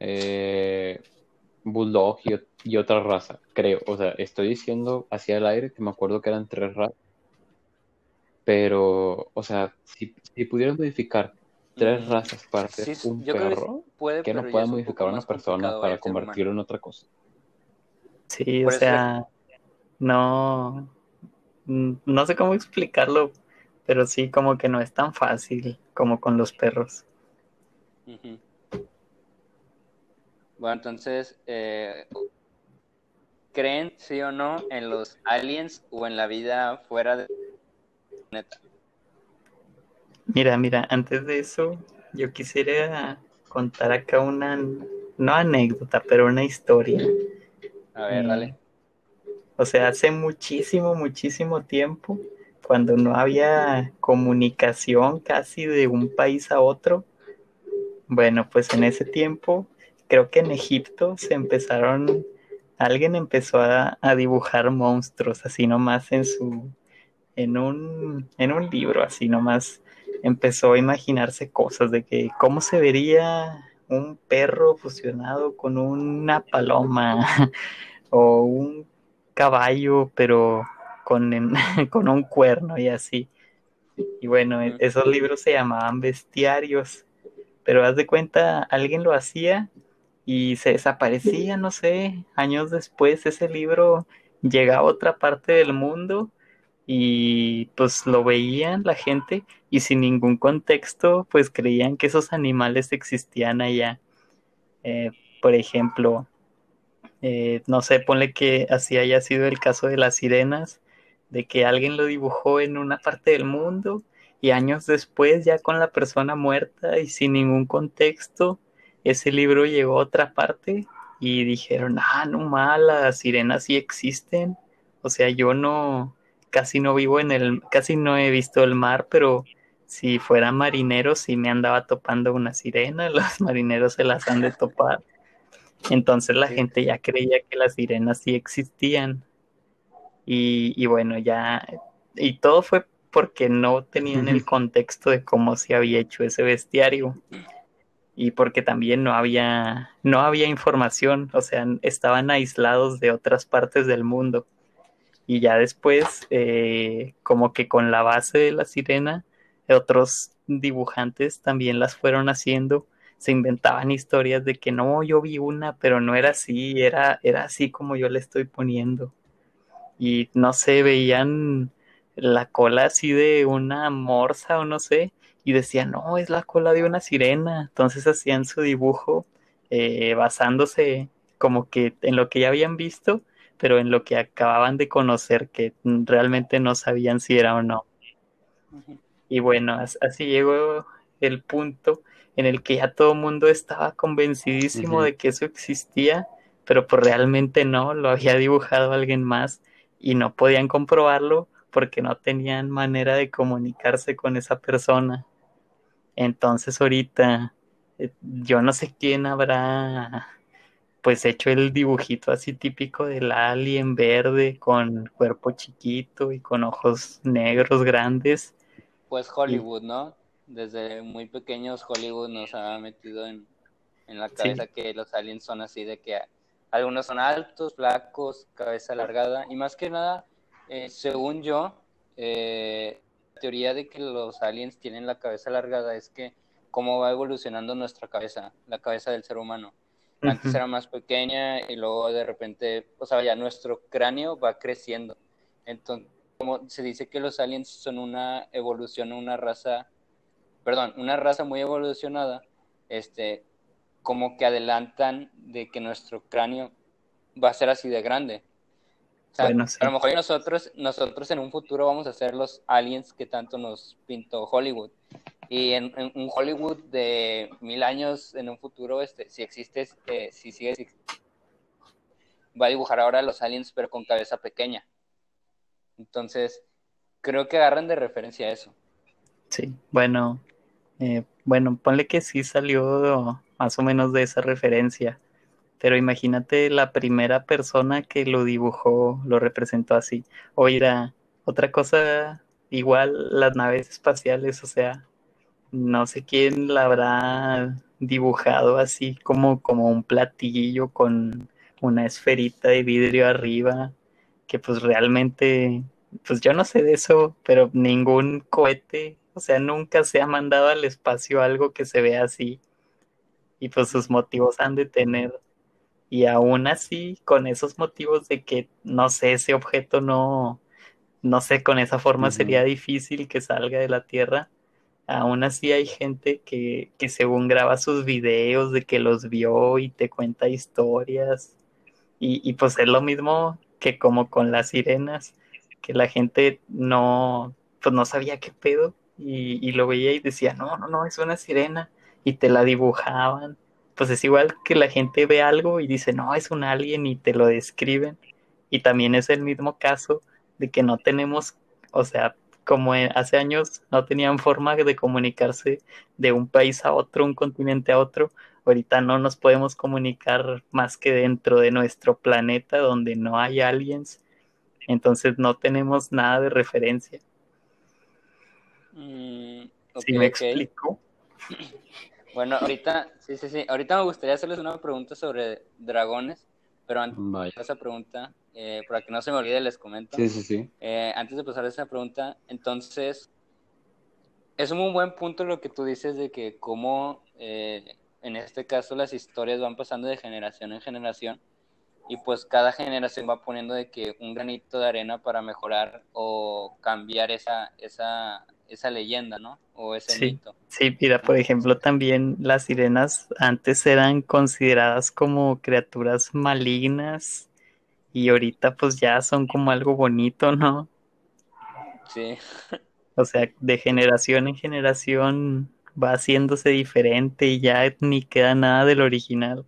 [SPEAKER 2] Eh, bulldog y, y otra raza, creo. O sea, estoy diciendo hacia el aire que me acuerdo que eran tres razas. Pero, o sea, si, si pudieras modificar tres razas para
[SPEAKER 1] sí,
[SPEAKER 2] un
[SPEAKER 1] que
[SPEAKER 2] perro,
[SPEAKER 1] puede,
[SPEAKER 2] que no pueda modificar a una persona para
[SPEAKER 1] ser
[SPEAKER 2] convertirlo en otra cosa.
[SPEAKER 3] Sí, o sea, no, no sé cómo explicarlo, pero sí como que no es tan fácil como con los perros.
[SPEAKER 1] Bueno, entonces, eh, ¿creen, sí o no, en los aliens o en la vida fuera del
[SPEAKER 3] Mira, mira, antes de eso, yo quisiera contar acá una, no anécdota, pero una historia.
[SPEAKER 1] A ver,
[SPEAKER 3] Mm,
[SPEAKER 1] dale.
[SPEAKER 3] O sea, hace muchísimo, muchísimo tiempo, cuando no había comunicación casi de un país a otro, bueno, pues en ese tiempo, creo que en Egipto se empezaron, alguien empezó a, a dibujar monstruos así nomás en su, en un, en un libro, así nomás empezó a imaginarse cosas de que cómo se vería un perro fusionado con una paloma o un caballo pero con, con un cuerno y así. Y bueno, esos libros se llamaban bestiarios, pero haz de cuenta, alguien lo hacía y se desaparecía, no sé, años después ese libro llegaba a otra parte del mundo y pues lo veían la gente y sin ningún contexto pues creían que esos animales existían allá. Eh, por ejemplo, eh, no sé, ponle que así haya sido el caso de las sirenas, de que alguien lo dibujó en una parte del mundo y años después ya con la persona muerta y sin ningún contexto, ese libro llegó a otra parte y dijeron, ah, no mal, las sirenas sí existen. O sea, yo no, casi no vivo en el, casi no he visto el mar, pero si fuera marinero sí me andaba topando una sirena, los marineros se las han de topar. Entonces la gente ya creía que las sirenas sí existían. Y, y bueno, ya, y todo fue porque no tenían el contexto de cómo se había hecho ese bestiario y porque también no había no había información, o sea, estaban aislados de otras partes del mundo. Y ya después, eh, como que con la base de la sirena, otros dibujantes también las fueron haciendo, se inventaban historias de que no, yo vi una, pero no era así, era, era así como yo le estoy poniendo. Y no sé, veían la cola así de una morsa o no sé, y decían, no, es la cola de una sirena. Entonces hacían su dibujo eh, basándose como que en lo que ya habían visto, pero en lo que acababan de conocer, que realmente no sabían si era o no. Y bueno, así llegó el punto en el que ya todo el mundo estaba convencidísimo de que eso existía, pero pues realmente no, lo había dibujado alguien más y no podían comprobarlo porque no tenían manera de comunicarse con esa persona. Entonces ahorita eh, yo no sé quién habrá pues hecho el dibujito así típico del alien verde con cuerpo chiquito y con ojos negros grandes.
[SPEAKER 1] Pues Hollywood, ¿no? Desde muy pequeños Hollywood nos ha metido en, la cabeza que los aliens son así de que algunos son altos, flacos, cabeza alargada y más que nada eh, según yo, eh, la teoría de que los aliens tienen la cabeza alargada es que cómo va evolucionando nuestra cabeza, la cabeza del ser humano. Antes era más pequeña y luego de repente, o sea, ya nuestro cráneo va creciendo. Entonces, como se dice que los aliens son una evolución, una raza, perdón, una raza muy evolucionada, este, como que adelantan de que nuestro cráneo va a ser así de grande. A lo mejor nosotros, nosotros en un futuro vamos a ser los aliens que tanto nos pintó Hollywood. Y en, un Hollywood de mil años en un futuro, este, si existe, eh, si sigue, va a dibujar ahora los aliens, pero con cabeza pequeña. Entonces, creo que agarran de referencia eso.
[SPEAKER 3] Sí, bueno, eh, bueno, ponle que sí salió más o menos de esa referencia pero imagínate la primera persona que lo dibujó, lo representó así. Oiga, otra cosa, igual las naves espaciales, o sea, no sé quién la habrá dibujado así como, como un platillo con una esferita de vidrio arriba, que pues realmente, pues yo no sé de eso, pero ningún cohete, o sea, nunca se ha mandado al espacio algo que se vea así. Y pues sus motivos han de tener y aún así, con esos motivos de que, no sé, ese objeto no, no sé, con esa forma sería difícil que salga de la Tierra, aún así hay gente que, que según graba sus videos de que los vio y te cuenta historias. Y, y pues es lo mismo que como con las sirenas, que la gente no, pues no sabía qué pedo y, y lo veía y decía, no, no, no, es una sirena y te la dibujaban pues es igual que la gente ve algo y dice, no, es un alien y te lo describen. Y también es el mismo caso de que no tenemos, o sea, como hace años no tenían forma de comunicarse de un país a otro, un continente a otro, ahorita no nos podemos comunicar más que dentro de nuestro planeta donde no hay aliens, entonces no tenemos nada de referencia.
[SPEAKER 1] Mm,
[SPEAKER 3] ¿Sí me explico?
[SPEAKER 1] Bueno, ahorita, sí, sí, sí. Ahorita me gustaría hacerles una pregunta sobre dragones, pero antes de esa pregunta, eh, para que no se me olvide, les comento.
[SPEAKER 2] Sí, sí, sí.
[SPEAKER 1] Eh, antes de pasar a esa pregunta, entonces, es un buen punto lo que tú dices de que cómo, eh, en este caso, las historias van pasando de generación en generación y pues cada generación va poniendo de que un granito de arena para mejorar o cambiar esa, esa, esa leyenda, ¿no? O ese
[SPEAKER 3] sí,
[SPEAKER 1] mito.
[SPEAKER 3] Sí, mira, por ejemplo, también las sirenas antes eran consideradas como criaturas malignas y ahorita pues ya son como algo bonito, ¿no?
[SPEAKER 1] Sí.
[SPEAKER 3] O sea, de generación en generación va haciéndose diferente y ya ni queda nada del original.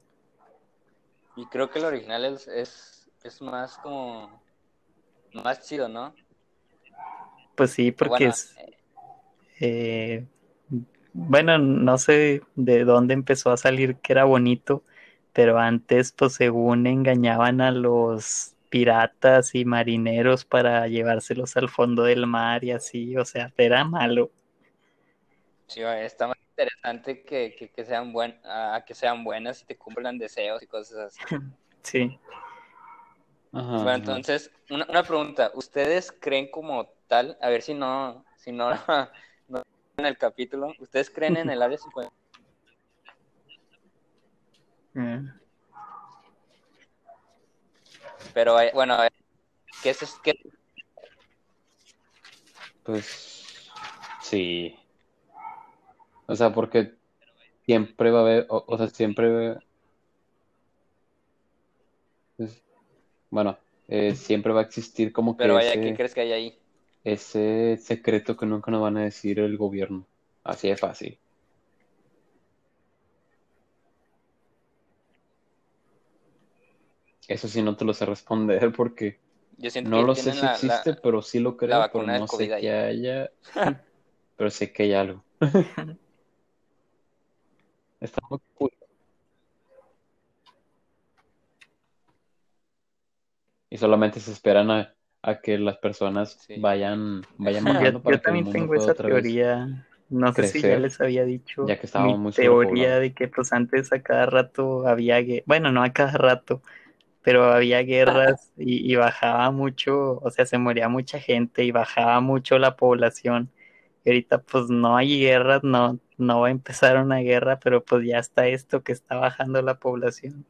[SPEAKER 1] Y creo que el original es, es, es más como más chido, ¿no?
[SPEAKER 3] Pues sí, porque es eh, bueno, no sé de dónde empezó a salir que era bonito, pero antes, pues según engañaban a los piratas y marineros para llevárselos al fondo del mar y así, o sea, era malo.
[SPEAKER 1] Sí, está más interesante que, que, sean buen, a que sean buenas y te cumplan deseos y cosas así.
[SPEAKER 3] sí.
[SPEAKER 1] bueno, entonces, una, una pregunta, ¿ustedes creen como tal, a ver si no, si no, no en el capítulo, ¿ustedes creen en el área 50? Pero eh, bueno, ¿qué es qué?
[SPEAKER 2] Pues sí. O sea, porque siempre va a haber, o, sea, siempre pues, bueno, eh, siempre va a existir como que
[SPEAKER 1] Pero vaya, ¿qué crees que hay ahí?
[SPEAKER 2] Ese secreto que nunca nos van a decir el gobierno. Así de fácil. Eso sí no te lo sé responder porque no lo sé si existe, pero sí lo creo, pero no sé que haya, pero sé que hay algo. Está muy cool. Y solamente se esperan a, que las personas vayan, vayan
[SPEAKER 3] yo, para también tengo esa teoría. No sé si ya les había dicho ya que mi teoría de que pues antes a cada rato había, bueno, no a cada rato, pero había guerras y, bajaba mucho, o sea, se moría mucha gente y bajaba mucho la población. Y ahorita pues no hay guerras, no, no va a empezar una guerra, pero pues ya está esto que está bajando la población.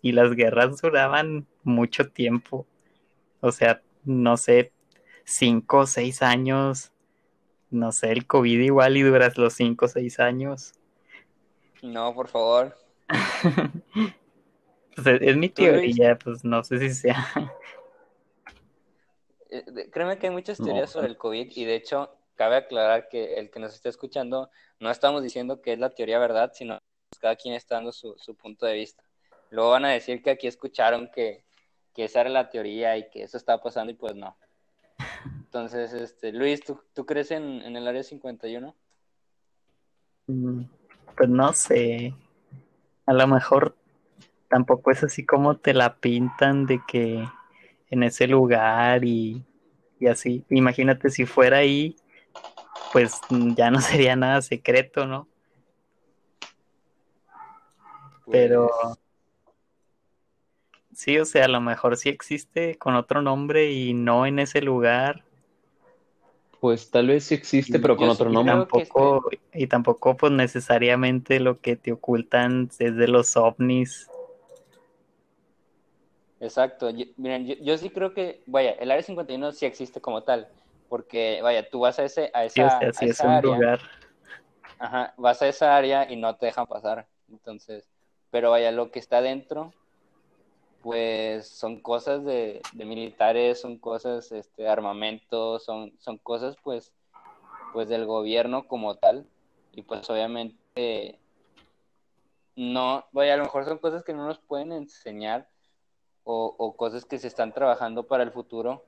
[SPEAKER 3] Y las guerras duraban mucho tiempo, o sea, no sé, cinco o seis años, no sé, el COVID igual y duras los cinco o seis años.
[SPEAKER 1] No, por favor.
[SPEAKER 3] Pues, es, mi teoría, pues no sé si sea.
[SPEAKER 1] Eh, créeme que hay muchas teorías sobre el COVID y de hecho cabe aclarar que el que nos esté escuchando no estamos diciendo que es la teoría verdad, sino que cada quien está dando su, punto de vista. Luego van a decir que aquí escucharon que, esa era la teoría y que eso estaba pasando y pues no. Entonces, este, Luis, ¿tú, tú crees en, en el área 51?
[SPEAKER 3] Mm, pues no sé. A lo mejor tampoco es así como te la pintan de que en ese lugar y, así. Imagínate si fuera ahí, pues ya no sería nada secreto, ¿no? Pero pues sí, o sea, a lo mejor sí existe con otro nombre y no en ese lugar.
[SPEAKER 2] Pues tal vez sí existe, pero con otro nombre.
[SPEAKER 3] Tampoco, Y tampoco, pues necesariamente lo que te ocultan es de los ovnis
[SPEAKER 1] Exacto. miren, yo, sí creo que, vaya, el área 51 sí existe como tal, porque, vaya, tú vas a, ese, a esa, área. Ajá, vas a esa área y no te dejan pasar. Entonces, pero vaya, lo que está dentro, pues son cosas de, militares, son cosas, este, armamentos, son, son cosas, pues, pues del gobierno como tal. Y pues obviamente, no, vaya, a lo mejor son cosas que no nos pueden enseñar o, cosas que se están trabajando para el futuro.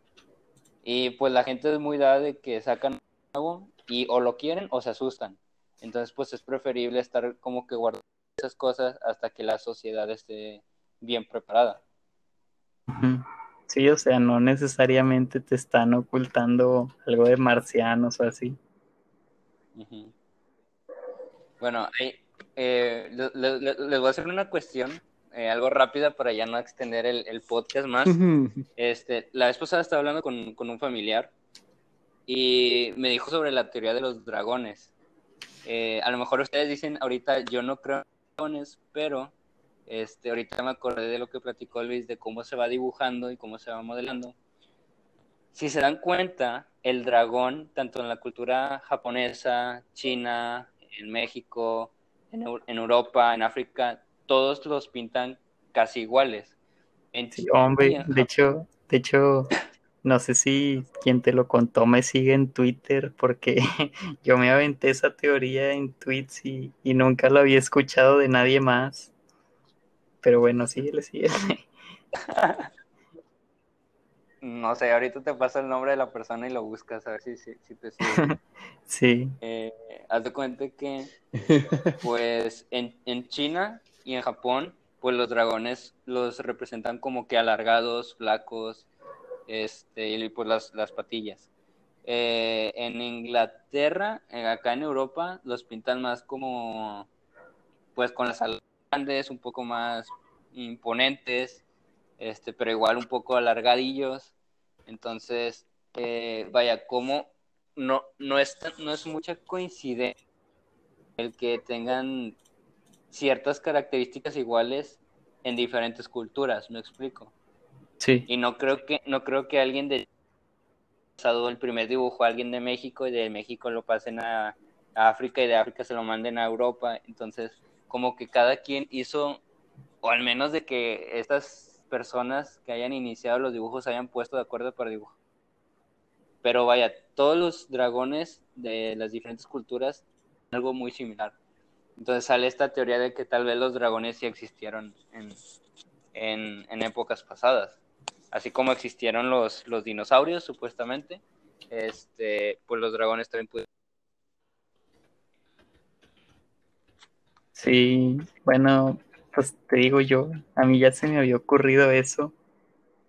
[SPEAKER 1] Y pues la gente es muy dada de que sacan algo y o lo quieren o se asustan. Entonces pues es preferible estar como que guardando esas cosas hasta que la sociedad esté bien preparada.
[SPEAKER 3] Sí, o sea, no necesariamente te están ocultando algo de marcianos o así.
[SPEAKER 1] Bueno, eh, les voy a hacer una cuestión, eh, algo rápida para ya no extender el, podcast más. este, la vez pasada estaba hablando con, con, un familiar y me dijo sobre la teoría de los dragones. Eh, a lo mejor ustedes dicen ahorita yo no creo en dragones, pero este, ahorita me acordé de lo que platicó Luis, de cómo se va dibujando y cómo se va modelando. Si se dan cuenta, el dragón, tanto en la cultura japonesa, china, en México, en, Europa, en África, todos los pintan casi iguales.
[SPEAKER 3] hombre, de hecho, de hecho, no sé si quien te lo contó me sigue en Twitter, porque yo me aventé esa teoría en tweets y, y nunca lo había escuchado de nadie más. Pero bueno, síguele, síguele.
[SPEAKER 1] No sé, ahorita te pasa el nombre de la persona y lo buscas a ver si, si, te sigue.
[SPEAKER 3] sí.
[SPEAKER 1] Eh, haz de cuenta que, pues, en, en China y en Japón, pues los dragones los representan como que alargados, flacos, este, y pues las, las patillas. Eh, en Inglaterra, acá en Europa, los pintan más como, pues con las alas grandes, un poco más imponentes, este, pero igual un poco alargadillos. Entonces, eh, vaya, como no, no, es, no es mucha coincidencia el que tengan ciertas características iguales en diferentes culturas, ¿me explico?
[SPEAKER 3] Sí.
[SPEAKER 1] Y no creo que, no creo que alguien de pasado el primer dibujo a alguien de México y de México lo pasen a, a África y de África se lo manden a Europa. Entonces, como que cada quien hizo, o al menos de que estas personas que hayan iniciado los dibujos hayan puesto de acuerdo para dibujar. Pero vaya, todos los dragones de las diferentes culturas algo muy similar. Entonces sale esta teoría de que tal vez los dragones sí existieron en, en, épocas pasadas. Así como existieron los, los dinosaurios, supuestamente, este, pues los dragones también pudieron.
[SPEAKER 3] Sí, bueno, pues te digo yo, a mí ya se me había ocurrido eso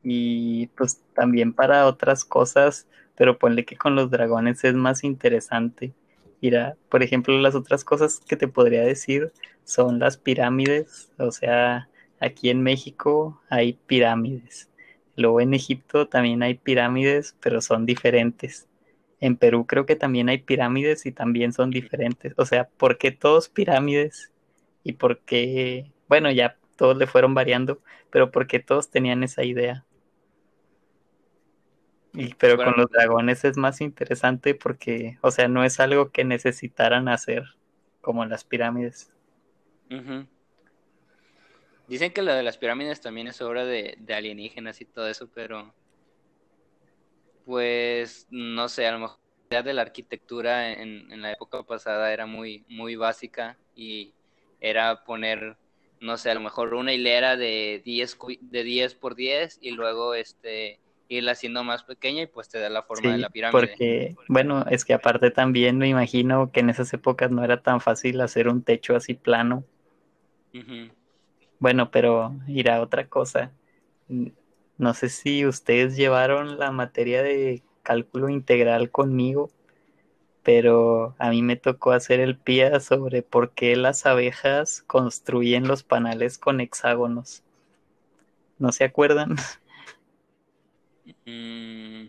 [SPEAKER 3] y pues también para otras cosas, pero ponle que con los dragones es más interesante. Mira, por ejemplo, las otras cosas que te podría decir son las pirámides, o sea, aquí en México hay pirámides. Luego en Egipto también hay pirámides, pero son diferentes. En Perú creo que también hay pirámides y también son diferentes. O sea, ¿por qué todos pirámides? ¿Y por qué bueno, ya todos le fueron variando, pero porque todos tenían esa idea. Y, pero con los dragones es más interesante porque, o sea, no es algo que necesitaran hacer como en las pirámides.
[SPEAKER 1] Dicen que lo de las pirámides también es obra de, alienígenas y todo eso, pero pues no sé, a lo mejor la de la arquitectura en, en la época pasada era muy, muy básica y era poner no sé, a lo mejor una hilera de 10, de 10 por 10 y luego este irla haciendo más pequeña y pues te da la forma de la pirámide.
[SPEAKER 3] Porque, bueno, es que aparte también me imagino que en esas épocas no era tan fácil hacer un techo así plano. Bueno, pero irá otra cosa. No sé si ustedes llevaron la materia de cálculo integral conmigo pero a mí me tocó hacer el PIA sobre por qué las abejas construyen los panales con hexágonos. ¿No se acuerdan?
[SPEAKER 1] Mm,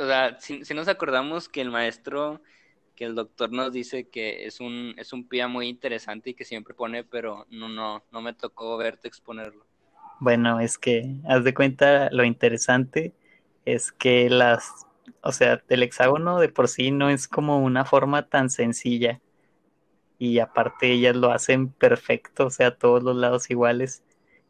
[SPEAKER 1] o sea, si, nos acordamos que el maestro, que el doctor nos dice que es un, es un PIA muy interesante y que siempre pone, pero no, no, no me tocó verte exponerlo.
[SPEAKER 3] Bueno, es que, haz de cuenta, lo interesante es que las o sea, el hexágono de por sí no es como una forma tan sencilla. Y aparte ellas lo hacen perfecto, o sea, todos los lados iguales.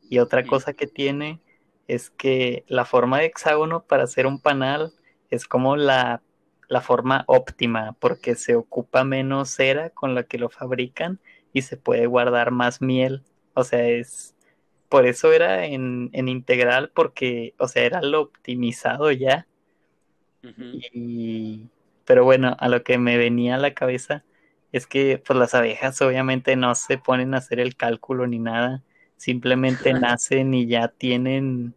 [SPEAKER 3] Y otra cosa que tiene es que la forma de hexágono para hacer un panal es como la, la forma óptima, porque se ocupa menos cera con la que lo fabrican y se puede guardar más miel. O sea, es por eso era en, en integral, porque, o sea, era lo optimizado ya. Y, pero bueno, a lo que me venía a la cabeza es que pues las abejas obviamente no se ponen a hacer el cálculo ni nada, simplemente nacen y ya tienen,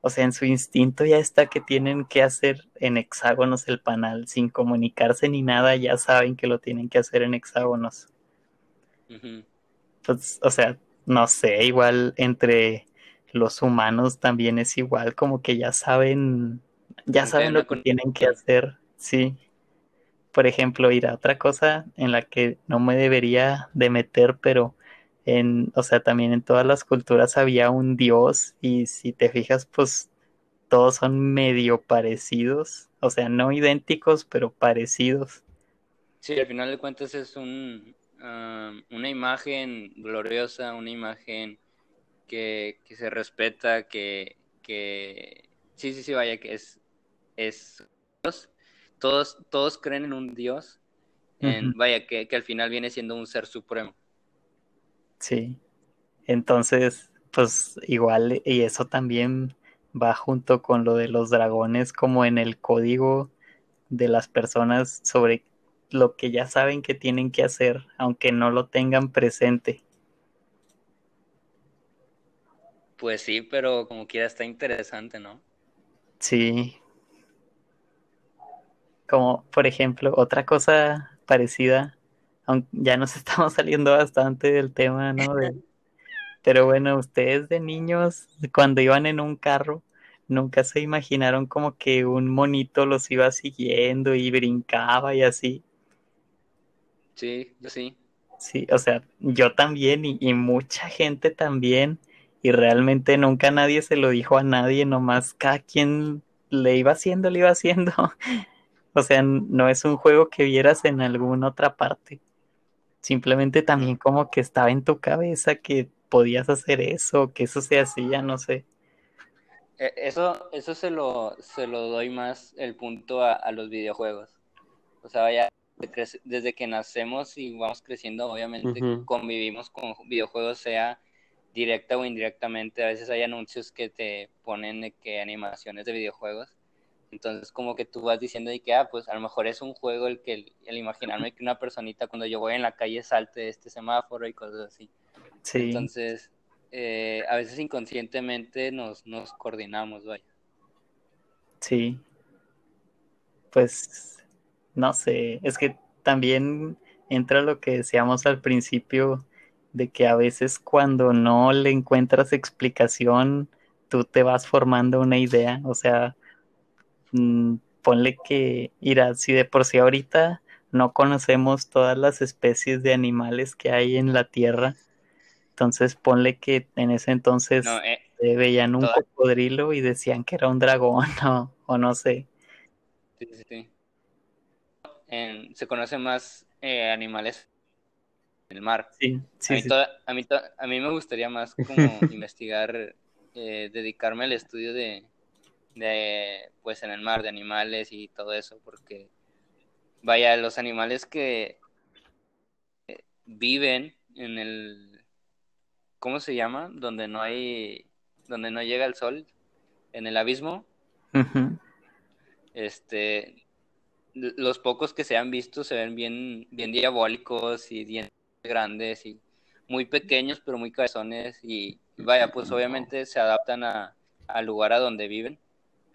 [SPEAKER 3] o sea, en su instinto ya está que tienen que hacer en hexágonos el panal, sin comunicarse ni nada, ya saben que lo tienen que hacer en hexágonos. Pues, o sea, no sé, igual entre los humanos también es igual, como que ya saben, ya saben lo que tienen que hacer, sí. Por ejemplo, ir a otra cosa en la que no me debería de meter, pero en, o sea, también en todas las culturas había un dios y si te fijas, pues todos son medio parecidos, o sea, no idénticos, pero parecidos.
[SPEAKER 1] Sí, al final de cuentas es un, ah, una imagen gloriosa, una imagen que, que se respeta, que, que sí, sí, sí, vaya, que es, es Dios. Todos, todos creen en un Dios, en, vaya, que, que al final viene siendo un ser supremo.
[SPEAKER 3] Sí. Entonces, pues igual, y eso también va junto con lo de los dragones, como en el código de las personas sobre lo que ya saben que tienen que hacer, aunque no lo tengan presente.
[SPEAKER 1] Pues sí, pero como quiera está interesante, ¿no?
[SPEAKER 3] Sí, como por ejemplo, otra cosa parecida, aunque ya nos estamos saliendo bastante del tema, ¿no? De- pero bueno, ustedes de niños, cuando iban en un carro, nunca se imaginaron como que un monito los iba siguiendo y brincaba y así.
[SPEAKER 1] Sí, yo sí.
[SPEAKER 3] Sí, o sea, yo también y, y mucha gente también, y realmente nunca nadie se lo dijo a nadie, nomás cada quien le iba haciendo, le iba haciendo. O sea, no es un juego que vieras en alguna otra parte. Simplemente también como que estaba en tu cabeza que podías hacer eso, que eso se hacía, no sé.
[SPEAKER 1] E- Eso, eso se lo, se lo doy más el punto a, a los videojuegos. O sea, vaya, desde que nacemos y vamos creciendo, obviamente convivimos con videojuegos, sea directa o indirectamente. A veces hay anuncios que te ponen de que animaciones de videojuegos. Entonces, como que tú vas diciendo de que, ah, pues a lo mejor es un juego el que el, el imaginarme que una personita cuando yo voy en la calle salte de este semáforo y cosas así.
[SPEAKER 3] Sí,
[SPEAKER 1] Entonces, eh, a veces inconscientemente nos, nos coordinamos, vaya.
[SPEAKER 3] sí. Pues no sé, es que también entra lo que decíamos al principio de que a veces cuando no le encuentras explicación, tú te vas formando una idea, o sea, mm, ponle que, irá, si de por sí ahorita no conocemos todas las especies de animales que hay en la Tierra, entonces ponle que en ese entonces
[SPEAKER 1] No, eh,
[SPEAKER 3] eh, veían un
[SPEAKER 1] toda-
[SPEAKER 3] cocodrilo y decían que era un dragón o, o no sé.
[SPEAKER 1] sí, sí, sí. En- se conocen más eh, animales en el mar.
[SPEAKER 3] Sí,
[SPEAKER 1] A
[SPEAKER 3] sí,
[SPEAKER 1] mí,
[SPEAKER 3] sí.
[SPEAKER 1] toda- a, mí to- a mí me gustaría más como investigar, eh, dedicarme al estudio de, de, pues en el mar, de animales y todo eso, porque vaya, los animales que eh, viven en el, ¿cómo se llama? Donde no hay, donde no llega el sol, en el abismo, este, los pocos que se han visto se ven bien, bien diabólicos y bien grandes y muy pequeños pero muy cabezones y vaya, pues obviamente se adaptan a, al lugar a donde viven,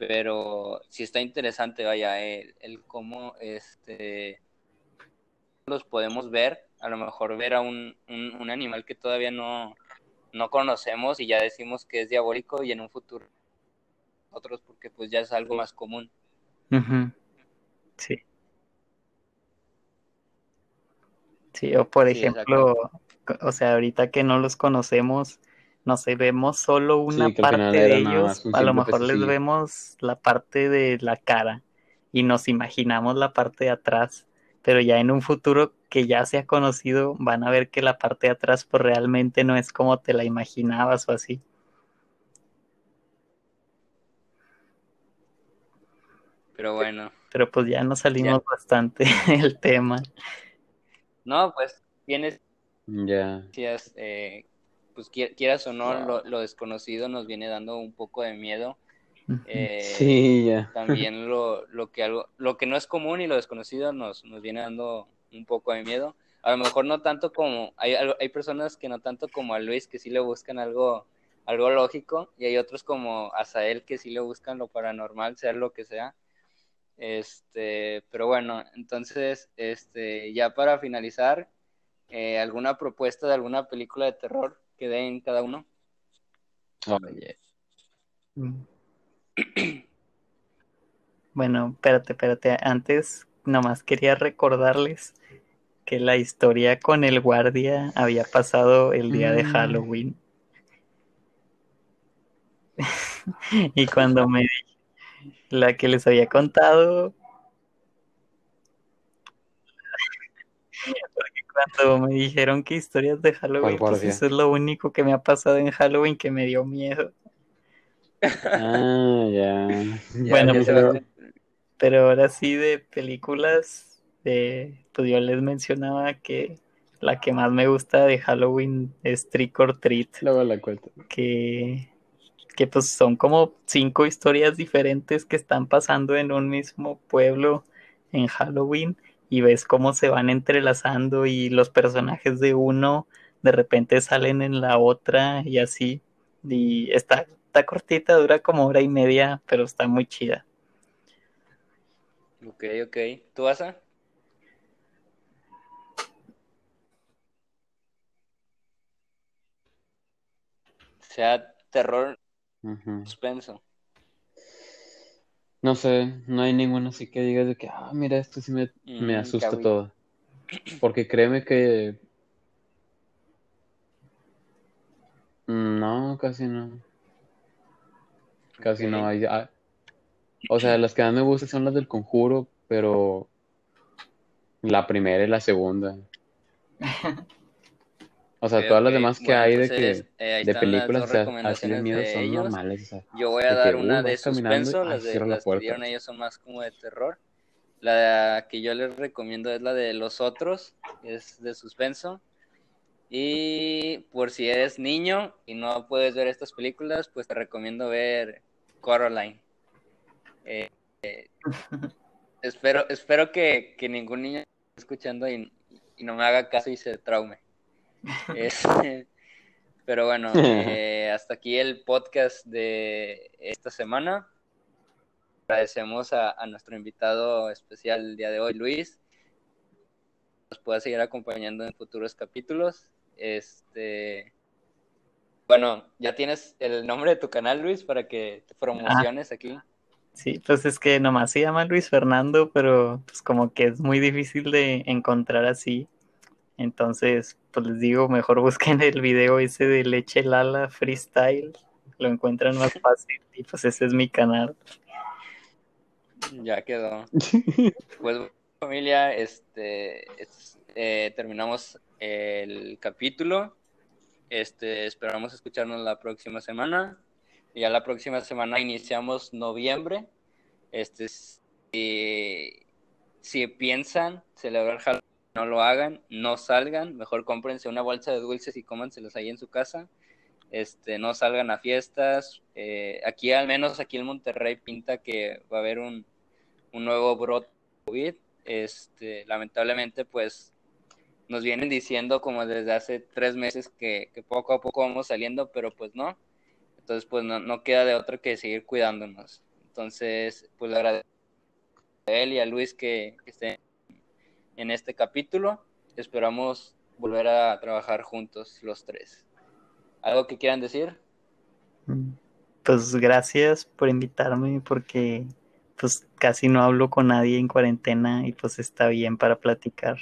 [SPEAKER 1] pero sí está interesante, vaya, el, el cómo este los podemos ver, a lo mejor ver a un, un, un animal que todavía no, no conocemos y ya decimos que es diabólico y en un futuro otros porque pues ya es algo más común.
[SPEAKER 3] Sí. Sí, o por
[SPEAKER 1] Sí,
[SPEAKER 3] ejemplo, o sea, ahorita que no los conocemos, no sé, vemos solo una
[SPEAKER 2] Sí,
[SPEAKER 3] parte de ellos, a lo mejor les vemos la parte de la cara y nos imaginamos la parte de atrás, pero ya en un futuro que ya sea conocido, van a ver que la parte de atrás pues realmente no es como te la imaginabas o así.
[SPEAKER 1] Pero bueno,
[SPEAKER 3] Pero pues ya nos salimos bastante del tema.
[SPEAKER 1] no, pues tienes,
[SPEAKER 2] Ya.
[SPEAKER 1] eh, pues qui- quieras o no, lo, lo desconocido nos viene dando un poco de miedo. Eh,
[SPEAKER 2] Sí, ya.
[SPEAKER 1] También lo, lo, que algo, lo que no es común y lo desconocido nos, nos viene dando un poco de miedo. A lo mejor no tanto como, hay, algo- hay personas que no tanto como a Luis, que sí le buscan algo, algo lógico, y hay otros como a Sael que sí le buscan lo paranormal, sea lo que sea. Este, pero bueno, entonces, este, ya para finalizar, eh, alguna propuesta de alguna película de terror que den cada uno.
[SPEAKER 2] Oye,
[SPEAKER 3] Mm. Bueno, espérate, espérate. Antes, nomás quería recordarles que la historia con el guardia había pasado el día de
[SPEAKER 2] Mm.
[SPEAKER 3] Halloween. Y cuando me di- la que les había contado, cuando me dijeron que historias de Halloween, pues eso es lo único que me ha pasado en Halloween que me dio miedo.
[SPEAKER 2] Ah, ya.
[SPEAKER 1] Ya-
[SPEAKER 3] Bueno,
[SPEAKER 1] ya se
[SPEAKER 3] pero- Pero ahora sí de películas, de, pues yo les mencionaba que la que más me gusta de Halloween es Trick or Treat,
[SPEAKER 2] Luego la cuento.
[SPEAKER 3] que, que pues son como cinco historias diferentes que están pasando en un mismo pueblo en Halloween y ves cómo se van entrelazando y los personajes de uno de repente salen en la otra y así. Y está, está cortita, dura como hora y media, pero está muy chida.
[SPEAKER 1] Ok, ok. ¿Tú vas a? Sea terror, suspenso.
[SPEAKER 2] No sé, no hay ninguno así que digas de que, ah, mira, esto sí me, me
[SPEAKER 1] Mm,
[SPEAKER 2] asusta todo. Porque créeme que... No, casi no. Casi no hay. ah, O sea, las que más me gustan son las del Conjuro, pero la primera y la segunda. O sea,
[SPEAKER 1] Ok,
[SPEAKER 2] todas las demás que
[SPEAKER 1] Bueno,
[SPEAKER 2] hay de
[SPEAKER 1] entonces,
[SPEAKER 2] que
[SPEAKER 1] eh,
[SPEAKER 2] de películas o sea, así de miedo son
[SPEAKER 1] ellos.
[SPEAKER 2] normales. O sea,
[SPEAKER 1] Yo voy a dar una
[SPEAKER 2] uh,
[SPEAKER 1] de suspenso,
[SPEAKER 2] ay,
[SPEAKER 1] las, de,
[SPEAKER 2] la
[SPEAKER 1] las que dieron ellos son más como de terror. La que yo les recomiendo es la de Los Otros, es de suspenso. Y por si eres niño y no puedes ver estas películas, pues te recomiendo ver Coraline. Eh, eh, espero espero que, que ningún niño esté escuchando y, y no me haga caso y se traume. Este, pero bueno, eh, hasta aquí el podcast de esta semana. Agradecemos a, a nuestro invitado especial el día de hoy, Luis. Nos pueda seguir acompañando en futuros capítulos. Este, bueno, ya tienes el nombre de tu canal, Luis, para que te promociones aquí.
[SPEAKER 3] Sí, pues es que nomás se llama Luis Fernando, pero pues como que es muy difícil de encontrar así. Entonces, pues les digo, mejor busquen el video ese de Leche Lala Freestyle, lo encuentran más fácil y pues ese es mi canal.
[SPEAKER 1] Ya quedó. Pues familia, este, es- eh, terminamos el capítulo. Este, esperamos escucharnos la próxima semana. Ya la próxima semana iniciamos noviembre. Este, si, si piensan celebrar Halloween, no lo hagan, no salgan, mejor cómprense una bolsa de dulces y cómanselos ahí en su casa. Este, no salgan a fiestas. Eh, aquí, al menos aquí en Monterrey, pinta que va a haber un, un nuevo brote COVID. Este, lamentablemente, pues nos vienen diciendo como desde hace tres meses que, que poco a poco vamos saliendo, pero pues no. Entonces, pues no, no queda de otra que seguir cuidándonos. Entonces, pues le agradezco a él y a Luis que, que estén en este capítulo. Esperamos volver a trabajar juntos los tres. ¿Algo que quieran decir?
[SPEAKER 3] Pues gracias por invitarme porque pues casi no hablo con nadie en cuarentena y pues está bien para platicar.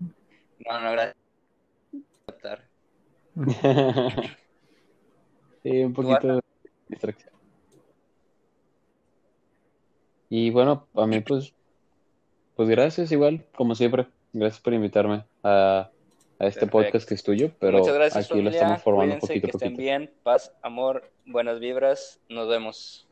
[SPEAKER 1] No, no, gracias.
[SPEAKER 2] Sí, un
[SPEAKER 1] ¿Tú,
[SPEAKER 2] poquito de distracción. Y bueno, a mí pues, pues gracias igual, como siempre. Gracias por invitarme a, a este
[SPEAKER 1] Perfecto.
[SPEAKER 2] podcast que es tuyo, pero
[SPEAKER 1] Muchas gracias,
[SPEAKER 2] aquí lo
[SPEAKER 1] familia.
[SPEAKER 2] estamos formando
[SPEAKER 1] Cuídense,
[SPEAKER 2] poquito a
[SPEAKER 1] que estén
[SPEAKER 2] poquito.
[SPEAKER 1] bien. Paz, amor, buenas vibras. Nos vemos.